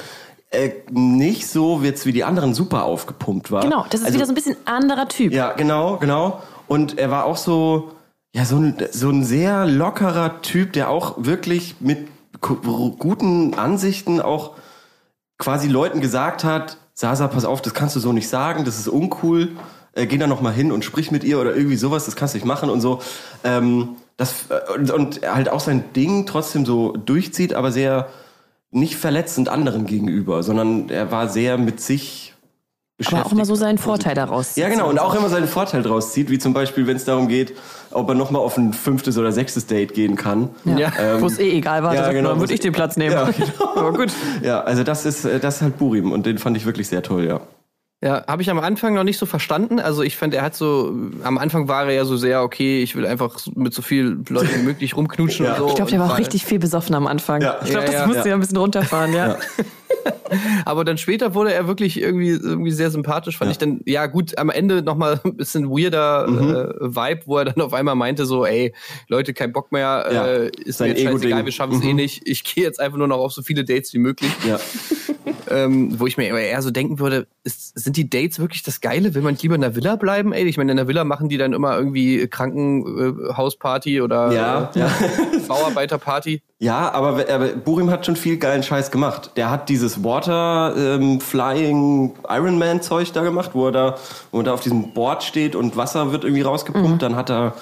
äh, nicht so jetzt wie die anderen super aufgepumpt war. Genau, das ist Also- wieder so ein bisschen anderer Typ. Ja, genau, genau. Und er war auch so, ja, so ein, so ein sehr lockerer Typ, der auch wirklich mit guten Ansichten auch quasi Leuten gesagt hat, Sasa, pass auf, das kannst du so nicht sagen, das ist uncool. Äh, geh da noch mal hin und sprich mit ihr oder irgendwie sowas, das kannst du nicht machen und so. Ähm, das, äh, und, und er halt auch sein Ding trotzdem so durchzieht, aber sehr nicht verletzend anderen gegenüber, sondern er war sehr mit sich. Aber auch mal so seinen Vorteil daraus. Ja, genau. Und auch immer seinen Vorteil draus zieht, wie zum Beispiel, wenn es darum geht, ob er nochmal auf ein fünftes oder sechstes Date gehen kann. Ja. Ähm, Wo es eh egal war, ja, dann genau. würde ich den Platz nehmen. Ja, genau. Aber gut. Ja, also das ist, äh, das ist halt Burim und den fand ich wirklich sehr toll, ja. Ja, habe ich am Anfang noch nicht so verstanden. Also ich fand, er hat so, am Anfang war er ja so sehr, okay, ich will einfach mit so viel Leuten wie möglich rumknutschen Ja. und so. Ich glaube, der war auch richtig viel besoffen am Anfang. Ja. Ich glaube, Ja, das ja. musste Ja. ja ein bisschen runterfahren, ja. Aber dann später wurde er wirklich irgendwie, irgendwie sehr sympathisch, fand Ja. ich dann, ja gut, am Ende nochmal ein bisschen weirder Mhm. äh, Vibe, wo er dann auf einmal meinte so, ey, Leute, kein Bock mehr, Ja. äh, ist Sein mir jetzt scheißegal, wir schaffen es eh Mhm. nicht. Ich gehe jetzt einfach nur noch auf so viele Dates wie möglich. Ja. Ähm, wo ich mir eher so denken würde, ist, sind die Dates wirklich das Geile? Will man lieber in der Villa bleiben? Ey, ich meine, in der Villa machen die dann immer irgendwie Krankenhausparty oder Ja, äh, ja. Bauarbeiterparty. Ja, aber, aber Burim hat schon viel geilen Scheiß gemacht. Der hat dieses Water ähm, Flying Iron Man Zeug da gemacht, wo er da, wo er da auf diesem Board steht und Wasser wird irgendwie rausgepumpt. Dann hat er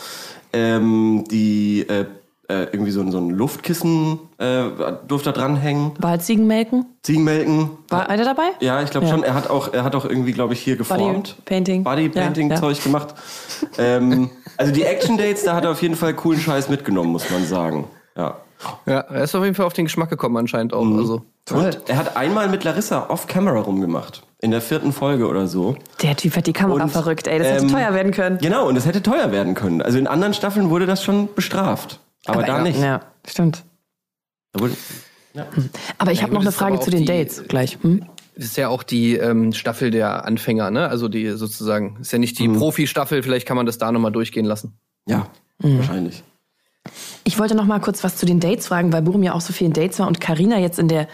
ähm, die äh, äh, irgendwie so, ein- so ein Luftkissen äh, durfte er dranhängen. War halt Ziegenmelken? Ziegenmelken. War einer dabei? Ja, ich glaube Ja. schon. Er hat auch, er hat auch irgendwie, glaube ich, hier geformt. Painting. Body Painting Ja, ja. Zeug gemacht. ähm, also die Action Dates, da hat er auf jeden Fall coolen Scheiß mitgenommen, muss man sagen. Ja. Ja, er ist auf jeden Fall auf den Geschmack gekommen anscheinend auch. Mhm. Also. Und er hat einmal mit Larissa off-camera rumgemacht. In der vierten Folge oder so. Der Typ hat die Kamera Und, verrückt, ey. Das hätte ähm, teuer werden können. Genau, und es hätte teuer werden können. Also in anderen Staffeln wurde das schon bestraft. Aber, da ja, nicht. Ja, stimmt. Wurde, Aber ich Ja, habe noch eine das aber Frage zu den die- Dates gleich. Hm? Das ist ja auch die ähm, Staffel der Anfänger, ne? Also die sozusagen, ist ja nicht die Profi-Staffel, vielleicht kann man das da nochmal durchgehen lassen. ja, Mhm. wahrscheinlich. Ich wollte noch mal kurz was zu den Dates fragen, weil Burum ja auch so viel in Dates war und Karina jetzt in der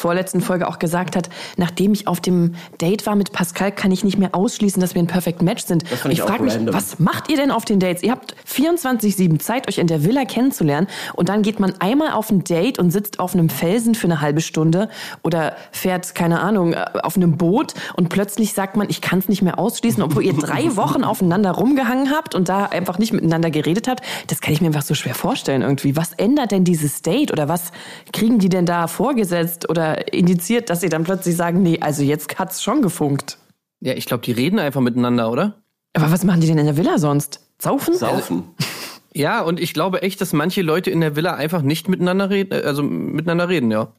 vorletzten Folge auch gesagt hat, nachdem ich auf dem Date war mit Pascal, kann ich nicht mehr ausschließen, dass wir ein Perfect Match sind. ich ich frage mich, random. was macht ihr denn auf den Dates? Ihr habt 24-7 Zeit, euch in der Villa kennenzulernen und dann geht man einmal auf ein Date und sitzt auf einem Felsen für eine halbe Stunde oder fährt, keine Ahnung, äh, auf einem Boot und plötzlich sagt man, ich kann es nicht mehr ausschließen, obwohl ihr drei Wochen aufeinander rumgehangen habt und da einfach nicht miteinander geredet habt. Das kann ich mir einfach so schwer vorstellen irgendwie. Was ändert denn dieses Date oder was kriegen die denn da vorgesetzt oder indiziert, dass sie dann plötzlich sagen, nee, also jetzt hat's schon gefunkt. Ja, ich glaube, die reden einfach miteinander, oder? Aber was machen die denn in der Villa sonst? Saufen? Saufen. Ja, und ich glaube echt, dass manche Leute in der Villa einfach nicht miteinander reden, äh, also miteinander reden, ja.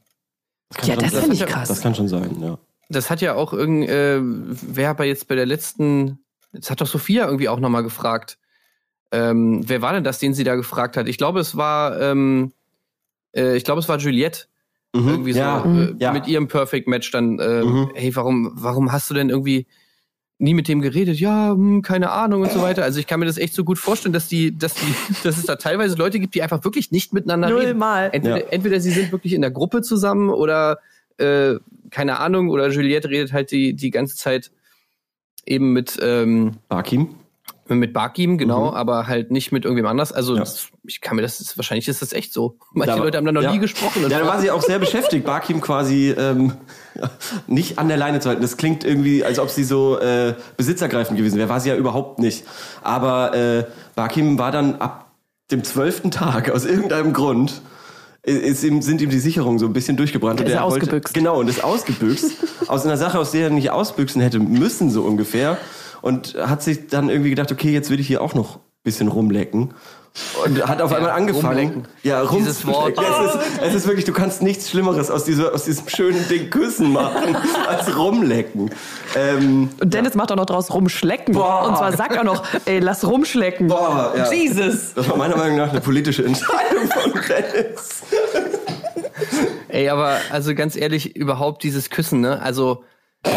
ja, das finde ich hat ja- krass. Das kann schon sein, ja. Das hat ja auch irgend, äh, wer aber jetzt bei der letzten, das hat doch Sophia irgendwie auch nochmal gefragt. Ähm, wer war denn das, den sie da gefragt hat? Ich glaube, es war, ähm, äh, ich glaube, es war Juliette. Mhm. Irgendwie ja. so äh, ja. mit ihrem Perfect Match dann, äh, Mhm. hey, warum, warum hast du denn irgendwie nie mit dem geredet? Ja, hm, keine Ahnung und so weiter. Also ich kann mir das echt so gut vorstellen, dass die, dass die, dass es da teilweise Leute gibt, die einfach wirklich nicht miteinander Null reden. Mal. Entweder, Ja. entweder sie sind wirklich in der Gruppe zusammen oder äh, keine Ahnung, oder Juliette redet halt die, die ganze Zeit eben mit, ähm, Barkim. Mit Barkim, genau, Mhm. aber halt nicht mit irgendwem anders. Also Ja. das, ich kann mir das, wahrscheinlich ist das echt so. Manche Da Leute haben da noch ja. nie gesprochen. Ja, da war sie auch sehr beschäftigt, Barkim quasi ähm, nicht an der Leine zu halten. Das klingt irgendwie, als ob sie so äh, besitzergreifend gewesen wäre. War sie ja überhaupt nicht. Aber äh, Barkim war dann ab dem zwölften Tag aus irgendeinem Grund ihm, sind ihm die Sicherungen so ein bisschen durchgebrannt. Ist und er wollte- ausgebüxt. Genau, und ist ausgebüxt. aus einer Sache, aus der er nicht ausbüchsen hätte müssen, so ungefähr. Und hat sich dann irgendwie gedacht, okay, jetzt will ich hier auch noch ein bisschen rumlecken. Und hat auf einmal angefangen. rumlecken. Ja, rum Dieses Wort. Es ist, es ist wirklich, du kannst nichts Schlimmeres aus, dieser, aus diesem schönen Ding Küssen machen, als rumlecken. Ähm, Und Dennis macht auch noch draus rumschlecken. Boah. Und zwar sagt er noch, ey, lass rumschlecken. boah, ja. Jesus. Das war meiner Meinung nach eine politische Entscheidung von Dennis. Ey, aber also ganz ehrlich, überhaupt dieses Küssen, ne? Also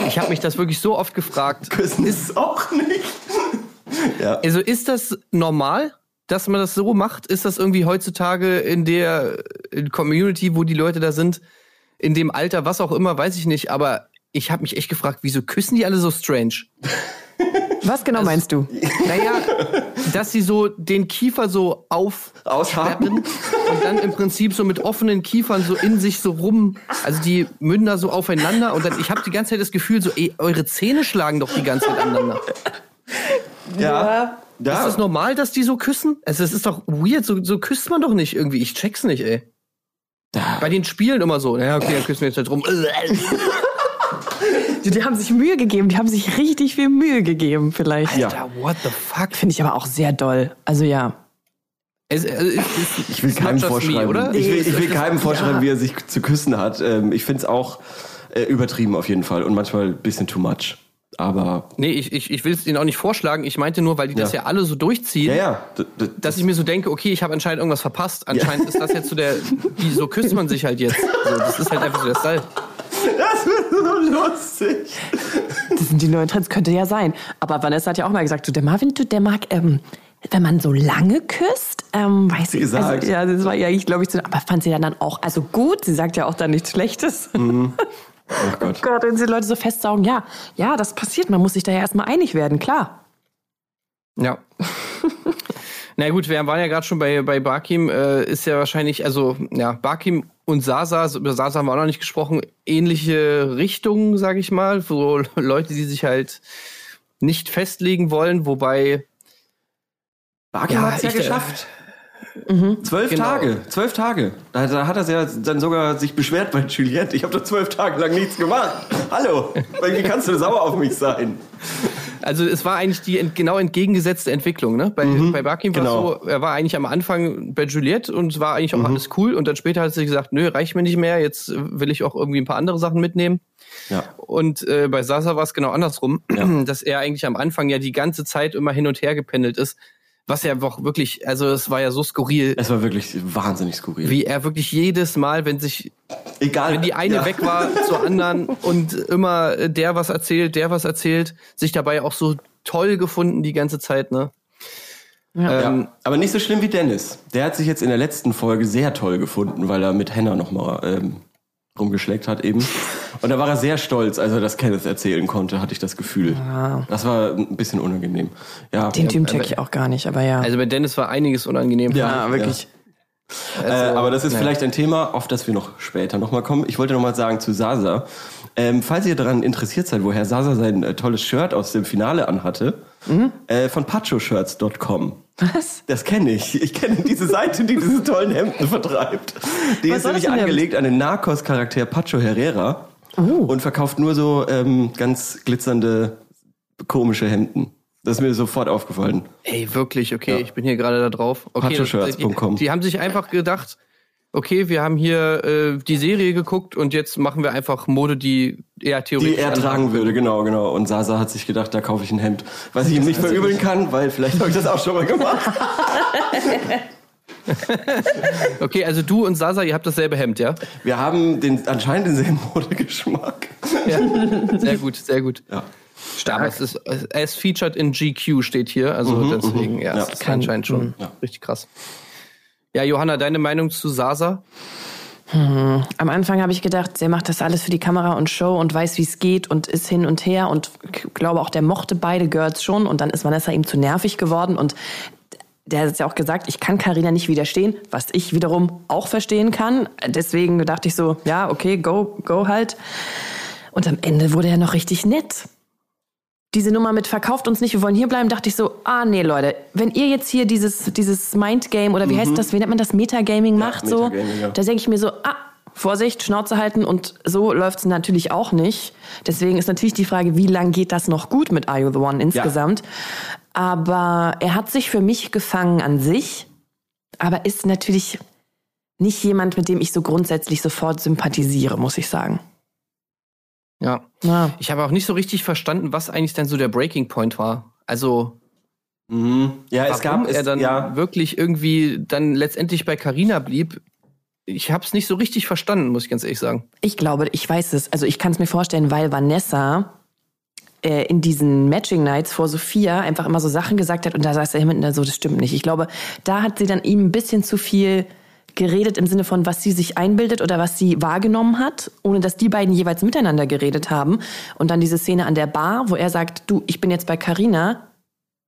ich habe mich das wirklich so oft gefragt. Küssen ist auch nicht. Ja. Also ist das normal, dass man das so macht? Ist das irgendwie heutzutage in der Community, wo die Leute da sind, in dem Alter, was auch immer, weiß ich nicht, aber ich habe mich echt gefragt, wieso küssen die alle so strange? Was genau meinst du? Naja, dass sie so den Kiefer so auf Aushaben. und dann im Prinzip so mit offenen Kiefern so in sich so rum, also die Münder so aufeinander und dann, ich habe die ganze Zeit das Gefühl so, ey, eure Zähne schlagen doch die ganze Zeit aneinander. Ja. Ist Ja. das normal, dass die so küssen? Also es ist doch weird, so, so küsst man doch nicht irgendwie. Ich check's nicht, ey. Bei den Spielen immer so, naja, okay, dann küssen wir jetzt halt rum. Die, die haben sich Mühe gegeben, die haben sich richtig viel Mühe gegeben, vielleicht. Ja. What the fuck? Finde ich aber auch sehr doll. Also ja. Es, also, es, es, Ich will keinem just me, vorschreiben. oder? Ich will, ich will keinem vorschreiben, ja. wie er sich zu küssen hat. Ähm, ich finde es auch äh, übertrieben auf jeden Fall und manchmal ein bisschen too much. Aber Nee, ich, ich, ich will es Ihnen auch nicht vorschlagen. Ich meinte nur, weil die das Ja. ja alle so durchziehen. ja, ja. d- dass ich mir so denke, okay, ich habe anscheinend irgendwas verpasst. Anscheinend ist das jetzt so der, wie, so küsst man sich halt jetzt. So, das ist halt einfach so der Style. So lustig. Das sind die neuen Trends, könnte ja sein. Aber Vanessa hat ja auch mal gesagt, du, der Marvin, du, der mag, ähm, wenn man so lange küsst, ähm, weiß ich gesagt. Also, ja, das war ja, ich glaube ich, so, aber fand sie dann, dann auch, also gut, sie sagt ja auch dann nichts Schlechtes. Oh Gott. Gott, wenn sie Leute so festsaugen, ja, ja, das passiert, man muss sich da ja erstmal einig werden, klar. Ja. Na gut, wir waren ja gerade schon bei, bei Barkim, äh, ist ja wahrscheinlich, also ja, Barkim und Sasa, über Sasa haben wir auch noch nicht gesprochen, ähnliche Richtungen, sage ich mal, so Leute, die sich halt nicht festlegen wollen, wobei Barkim Ja, hat es ja ich, geschafft. Zwölf Genau. Tage, zwölf Tage. Da, da hat er ja dann sogar sich beschwert bei Juliette. Ich habe doch zwölf Tage lang nichts gemacht. Hallo, wie kannst du sauer auf mich sein? Also es war eigentlich die ent genau entgegengesetzte Entwicklung. Ne? Bei, bei Barkim war genau. es so, er war eigentlich am Anfang bei Juliette und es war eigentlich auch alles cool. Und dann später hat sie gesagt, nö, reicht mir nicht mehr, jetzt will ich auch irgendwie ein paar andere Sachen mitnehmen. Ja. Und äh, bei Sasa war es genau andersrum, dass er eigentlich am Anfang ja die ganze Zeit immer hin und her gependelt ist. Was ja auch wirklich, also es war ja so skurril, Es war wirklich wahnsinnig skurril. wie er wirklich jedes Mal, wenn sich Egal. wenn die eine ja. weg war zur anderen und immer äh, der was erzählt, der was erzählt, sich dabei auch so toll gefunden die ganze Zeit, ne? Ja, Ähm, aber nicht so schlimm wie Dennis. Der hat sich jetzt in der letzten Folge sehr toll gefunden, weil er mit Henna nochmal ähm, rumgeschleckt hat eben. Und da war er sehr stolz, als er das Kenneth erzählen konnte, hatte ich das Gefühl. Das war ein bisschen unangenehm. Ja, Den Typen check ich auch gar nicht, aber ja. Also bei Dennis war einiges unangenehm. Ja, wirklich. äh, aber das ist naja. vielleicht ein Thema, auf das wir noch später nochmal kommen. Ich wollte nochmal sagen zu Sasa. Ähm, falls ihr daran interessiert seid, woher Sasa sein äh, tolles Shirt aus dem Finale anhatte, Mhm. äh, von pachoshirts.com. Was? Das kenne ich. Ich kenne diese Seite, die diese tollen Hemden vertreibt. Die Was ist nämlich angelegt an den Narcos-Charakter Pacho Herrera Oh. und verkauft nur so ähm, ganz glitzernde, komische Hemden. Das ist mir sofort aufgefallen. Ey, wirklich, okay, Ja. ich bin hier gerade da drauf. Okay, das- die, die haben sich einfach gedacht, okay, wir haben hier äh, die Serie geguckt und jetzt machen wir einfach Mode, die er theoretisch Die er tragen würde, genau, genau. Und Sasa hat sich gedacht, da kaufe ich ein Hemd. Was ich ihm nicht verübeln kann, weil vielleicht habe ich das auch schon mal gemacht. Okay, also du und Sasa, ihr habt dasselbe Hemd, ja? Wir haben den, anscheinend denselben Modegeschmack. Ja. Sehr gut, sehr gut. Ja. Aber es ist as featured in GQ steht hier, also deswegen, ja, Ja. es ist anscheinend schon Ja. richtig krass. Ja, Johanna, deine Meinung zu Sasa? Am Anfang habe ich gedacht, der macht das alles für die Kamera und Show und weiß, wie es geht und ist hin und her und ich glaube auch, der mochte beide Girls schon und dann ist Vanessa ihm zu nervig geworden und der hat jetzt ja auch gesagt, ich kann Karina nicht widerstehen, was ich wiederum auch verstehen kann. Deswegen dachte ich so, ja, okay, go, go halt. Und am Ende wurde er noch richtig nett. Diese Nummer mit verkauft uns nicht, wir wollen hier bleiben, dachte ich so, ah nee, Leute, wenn ihr jetzt hier dieses, dieses Mindgame oder wie heißt das, wie nennt man das, Metagaming macht so, Metagaming, ja. da denke ich mir so, ah, Vorsicht, Schnauze halten und so läuft es natürlich auch nicht. Deswegen ist natürlich die Frage, wie lang geht das noch gut mit Are You The One insgesamt? Aber er hat sich für mich gefangen an sich, aber ist natürlich nicht jemand, mit dem ich so grundsätzlich sofort sympathisiere, muss ich sagen. Ja. Ja. Ich habe auch nicht so richtig verstanden, was eigentlich denn so der Breaking Point war. Also, Mhm. Ja, es warum gab es, er dann ja, wirklich irgendwie dann letztendlich bei Carina blieb. Ich habe es nicht so richtig verstanden, muss ich ganz ehrlich sagen. Ich glaube, ich weiß es. Also ich kann es mir vorstellen, weil Vanessa äh, in diesen Matching Nights vor Sophia einfach immer so Sachen gesagt hat und da saß er hinten so, das stimmt nicht. Ich glaube, da hat sie dann ihm ein bisschen zu viel geredet im Sinne von, was sie sich einbildet oder was sie wahrgenommen hat, ohne dass die beiden jeweils miteinander geredet haben. Und dann diese Szene an der Bar, wo er sagt, du, ich bin jetzt bei Carina.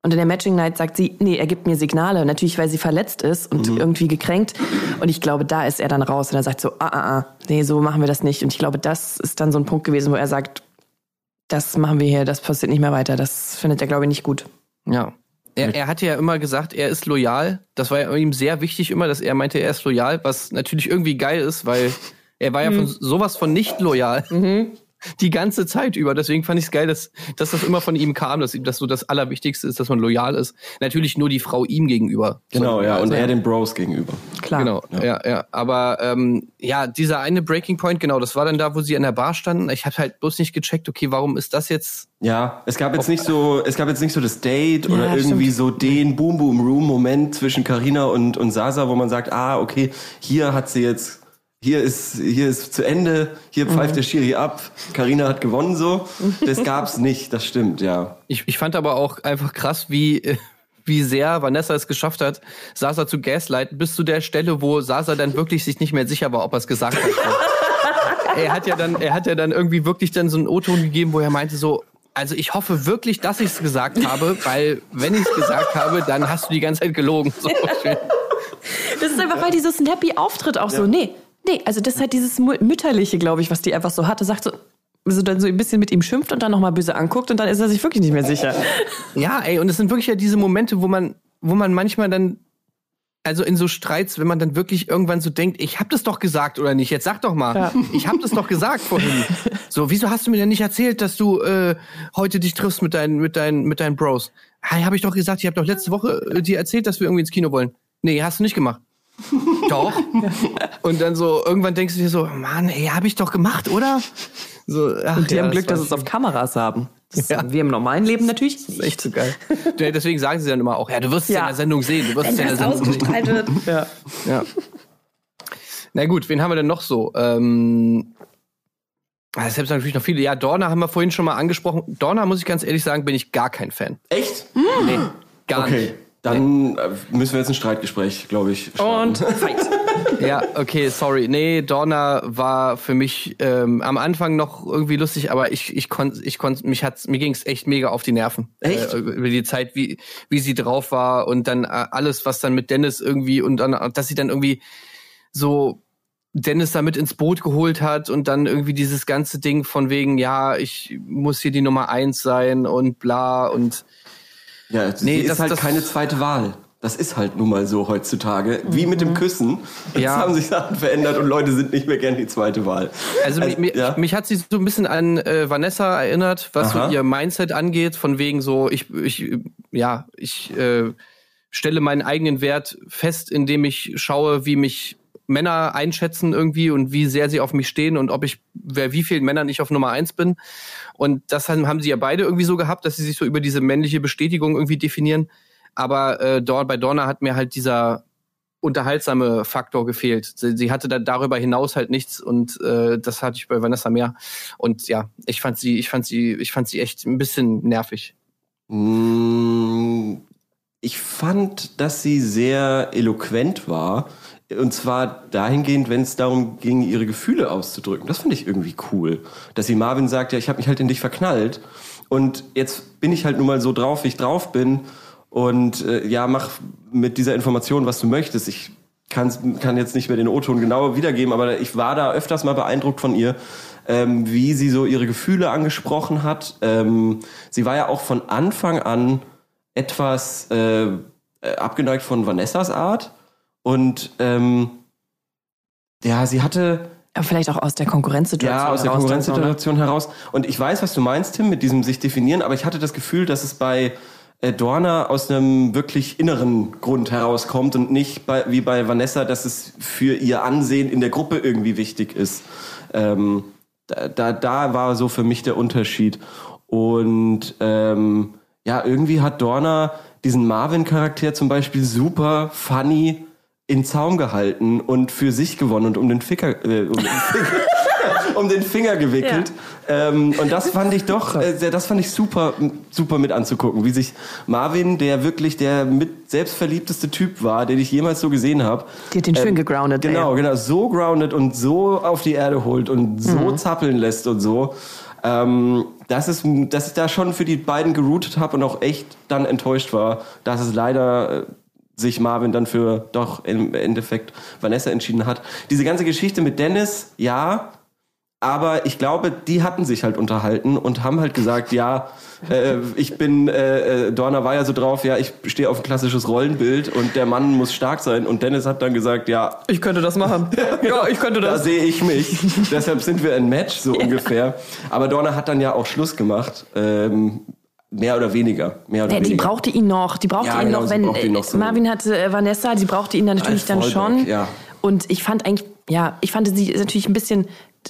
Und in der Matching Night sagt sie, nee, er gibt mir Signale. Natürlich, weil sie verletzt ist und irgendwie gekränkt. Und ich glaube, da ist er dann raus und er sagt so, ah, ah, ah, nee, so machen wir das nicht. Und ich glaube, das ist dann so ein Punkt gewesen, wo er sagt, das machen wir hier, das passiert nicht mehr weiter. Das findet er, glaube ich, nicht gut. Ja. Er, er hatte ja immer gesagt, er ist loyal. Das war ja ihm sehr wichtig immer, dass er meinte, er ist loyal, was natürlich irgendwie geil ist, weil er war ja von sowas von nicht loyal. Die ganze Zeit über. Deswegen fand ich es geil, dass, dass das immer von ihm kam, dass ihm das so das Allerwichtigste ist, dass man loyal ist. Natürlich nur die Frau ihm gegenüber. Genau, ja, und Also- er den Bros gegenüber. Klar. Genau, ja, ja. Aber ähm, ja, dieser eine Breaking Point, genau, das war dann da, wo sie an der Bar standen. Ich habe halt bloß nicht gecheckt, okay, warum ist das jetzt? Ja, es gab jetzt nicht so, es gab jetzt nicht so das Date oder Ja, irgendwie stimmt. so den Boom Boom Room Moment zwischen Karina und und Sasa, wo man sagt, ah, okay, hier hat sie jetzt hier ist hier ist zu Ende, hier pfeift Mhm. der Schiri ab, Karina hat gewonnen so. Das gab's nicht, das stimmt, ja. Ich, ich fand aber auch einfach krass, wie wie sehr Vanessa es geschafft hat, Sasa zu gaslighten, bis zu der Stelle, wo Sasa dann wirklich sich nicht mehr sicher war, ob er es gesagt hat. er hat ja dann, er hat ja dann irgendwie wirklich dann so einen O-Ton gegeben, wo er meinte so, also ich hoffe wirklich, dass ich es gesagt habe, weil wenn ich es gesagt habe, dann hast du die ganze Zeit gelogen. So schön. Das ist einfach, weil die so snappy auftritt auch so. Nee, nee, also das ist halt dieses Mütterliche, glaube ich, was die einfach so hatte. Sagt so, so dann so ein bisschen mit ihm schimpft und dann nochmal böse anguckt und dann ist er sich wirklich nicht mehr sicher. Ja, ey, und es sind wirklich ja diese Momente, wo man, wo man manchmal dann, also in so Streits, wenn man dann wirklich irgendwann so denkt, ich hab das doch gesagt oder nicht, jetzt sag doch mal, Ja. ich hab das doch gesagt vorhin. So, wieso hast du mir denn nicht erzählt, dass du äh, heute dich triffst mit deinen, mit deinen, mit deinen Bros? Hey, hab ich doch gesagt, ich hab doch letzte Woche äh, dir erzählt, dass wir irgendwie ins Kino wollen. Nee, hast du nicht gemacht. Doch. Und dann so, irgendwann denkst du dir so, Mann, ey, hab ich doch gemacht, oder? So, ach, Und die ja, haben Glück, dass es auf Kameras haben. Das Ja. haben wir im normalen Leben natürlich Das ist echt so geil. Ja, Deswegen sagen sie dann immer auch, ja, du wirst es Ja. in der Sendung sehen, du wirst es in der Sendung sehen. wird. Ja. Ja. Na gut, wen haben wir denn noch so? Ähm, ah, selbst natürlich noch viele. Ja, Dorna haben wir vorhin schon mal angesprochen. Dorna, muss ich ganz ehrlich sagen, bin ich gar kein Fan. Echt? Nee, gar Okay, dann äh, müssen wir jetzt ein Streitgespräch, glaube ich. starten. Und fight. Ja, okay, sorry. Nee, Dorna war für mich ähm, am Anfang noch irgendwie lustig, aber ich, ich konnte, ich konnte, mich hat's, mir ging's echt mega auf die Nerven. Echt? Äh, über die Zeit, wie, wie sie drauf war und dann äh, alles, was dann mit Dennis irgendwie und dann, dass sie dann irgendwie so Dennis da mit ins Boot geholt hat und dann irgendwie dieses ganze Ding von wegen, ja, ich muss hier die Nummer eins sein und bla und Ja, Nee, ist das- halt das- keine zweite Wahl. Das ist halt nun mal so heutzutage. Wie mit dem Küssen. Jetzt Ja. haben sich Sachen verändert und Leute sind nicht mehr gern die zweite Wahl. Also, Also, mich, ja. mich hat sie so ein bisschen an äh, Vanessa erinnert, was Aha. so ihr Mindset angeht, von wegen so, ich, ich ja, ich äh, stelle meinen eigenen Wert fest, indem ich schaue, wie mich Männer einschätzen irgendwie und wie sehr sie auf mich stehen und ob ich, wer wie vielen Männern ich auf Nummer eins bin. Und das haben, sie ja beide irgendwie so gehabt, dass sie sich so über diese männliche Bestätigung irgendwie definieren. Aber äh, dort bei Donna hat mir halt dieser unterhaltsame Faktor gefehlt. Sie, sie hatte da darüber hinaus halt nichts und äh, das hatte ich bei Vanessa mehr. Und ja, ich fand sie, ich fand sie, ich fand sie echt ein bisschen nervig. Mm, Ich fand, dass sie sehr eloquent war. Und zwar dahingehend, wenn es darum ging, ihre Gefühle auszudrücken. Das fand ich irgendwie cool. Dass sie Marvin sagt, ja, ich habe mich halt in dich verknallt. Und jetzt bin ich halt nun mal so drauf, wie ich drauf bin. Und äh, ja, mach mit dieser Information, was du möchtest. Ich kann's, kann jetzt nicht mehr den O-Ton genau wiedergeben, aber ich war da öfters mal beeindruckt von ihr, ähm, wie sie so ihre Gefühle angesprochen hat. Ähm, sie war ja auch von Anfang an etwas äh, äh, abgeneigt von Vanessas Art. Und ähm, ja, sie hatte Aber vielleicht auch aus der Konkurrenzsituation. ja, aus der heraus so, ne? Konkurrenzsituation heraus. Und ich weiß, was du meinst, Tim, mit diesem sich definieren, aber ich hatte das Gefühl, dass es bei äh, Dorna aus einem wirklich inneren Grund herauskommt und nicht bei, wie bei Vanessa, dass es für ihr Ansehen in der Gruppe irgendwie wichtig ist. Ähm, da, da, da war so für mich der Unterschied. Und ähm, ja, irgendwie hat Dorna diesen Marvin-Charakter zum Beispiel super funny in Zaum gehalten und für sich gewonnen und um den Ficker, äh, um den Finger, um den Finger gewickelt. Ähm, und das fand ich doch, äh, das fand ich super, super mit anzugucken, wie sich Marvin, der wirklich der mit selbstverliebteste Typ war, den ich jemals so gesehen habe. Die hat den schön gegroundet, ey. Genau, genau, so grounded und so auf die Erde holt und so Mhm. zappeln lässt und so. Ähm, das ist, dass ich da schon für die beiden geroutet habe und auch echt dann enttäuscht war, dass es leider äh, sich Marvin dann für doch im Endeffekt Vanessa entschieden hat. Diese ganze Geschichte mit Dennis, ja, aber ich glaube, die hatten sich halt unterhalten und haben halt gesagt, ja, äh, ich bin, äh, äh, Dorner war ja so drauf, ja, ich stehe auf ein klassisches Rollenbild und der Mann muss stark sein. Und Dennis hat dann gesagt, ja, Ich könnte das machen. ja, ich könnte da das. sehe ich mich. Deshalb sind wir ein Match, so ungefähr. Aber Dorner hat dann ja auch Schluss gemacht. Ähm, mehr oder weniger. Mehr oder Ja, die weniger. brauchte ihn noch. Die brauchte Ja, ihn genau, noch, wenn ihn noch so. äh, Marvin hatte äh, Vanessa, die brauchte ihn dann natürlich dann schon. ja. Und ich fand eigentlich, ja, ich fand sie natürlich ein bisschen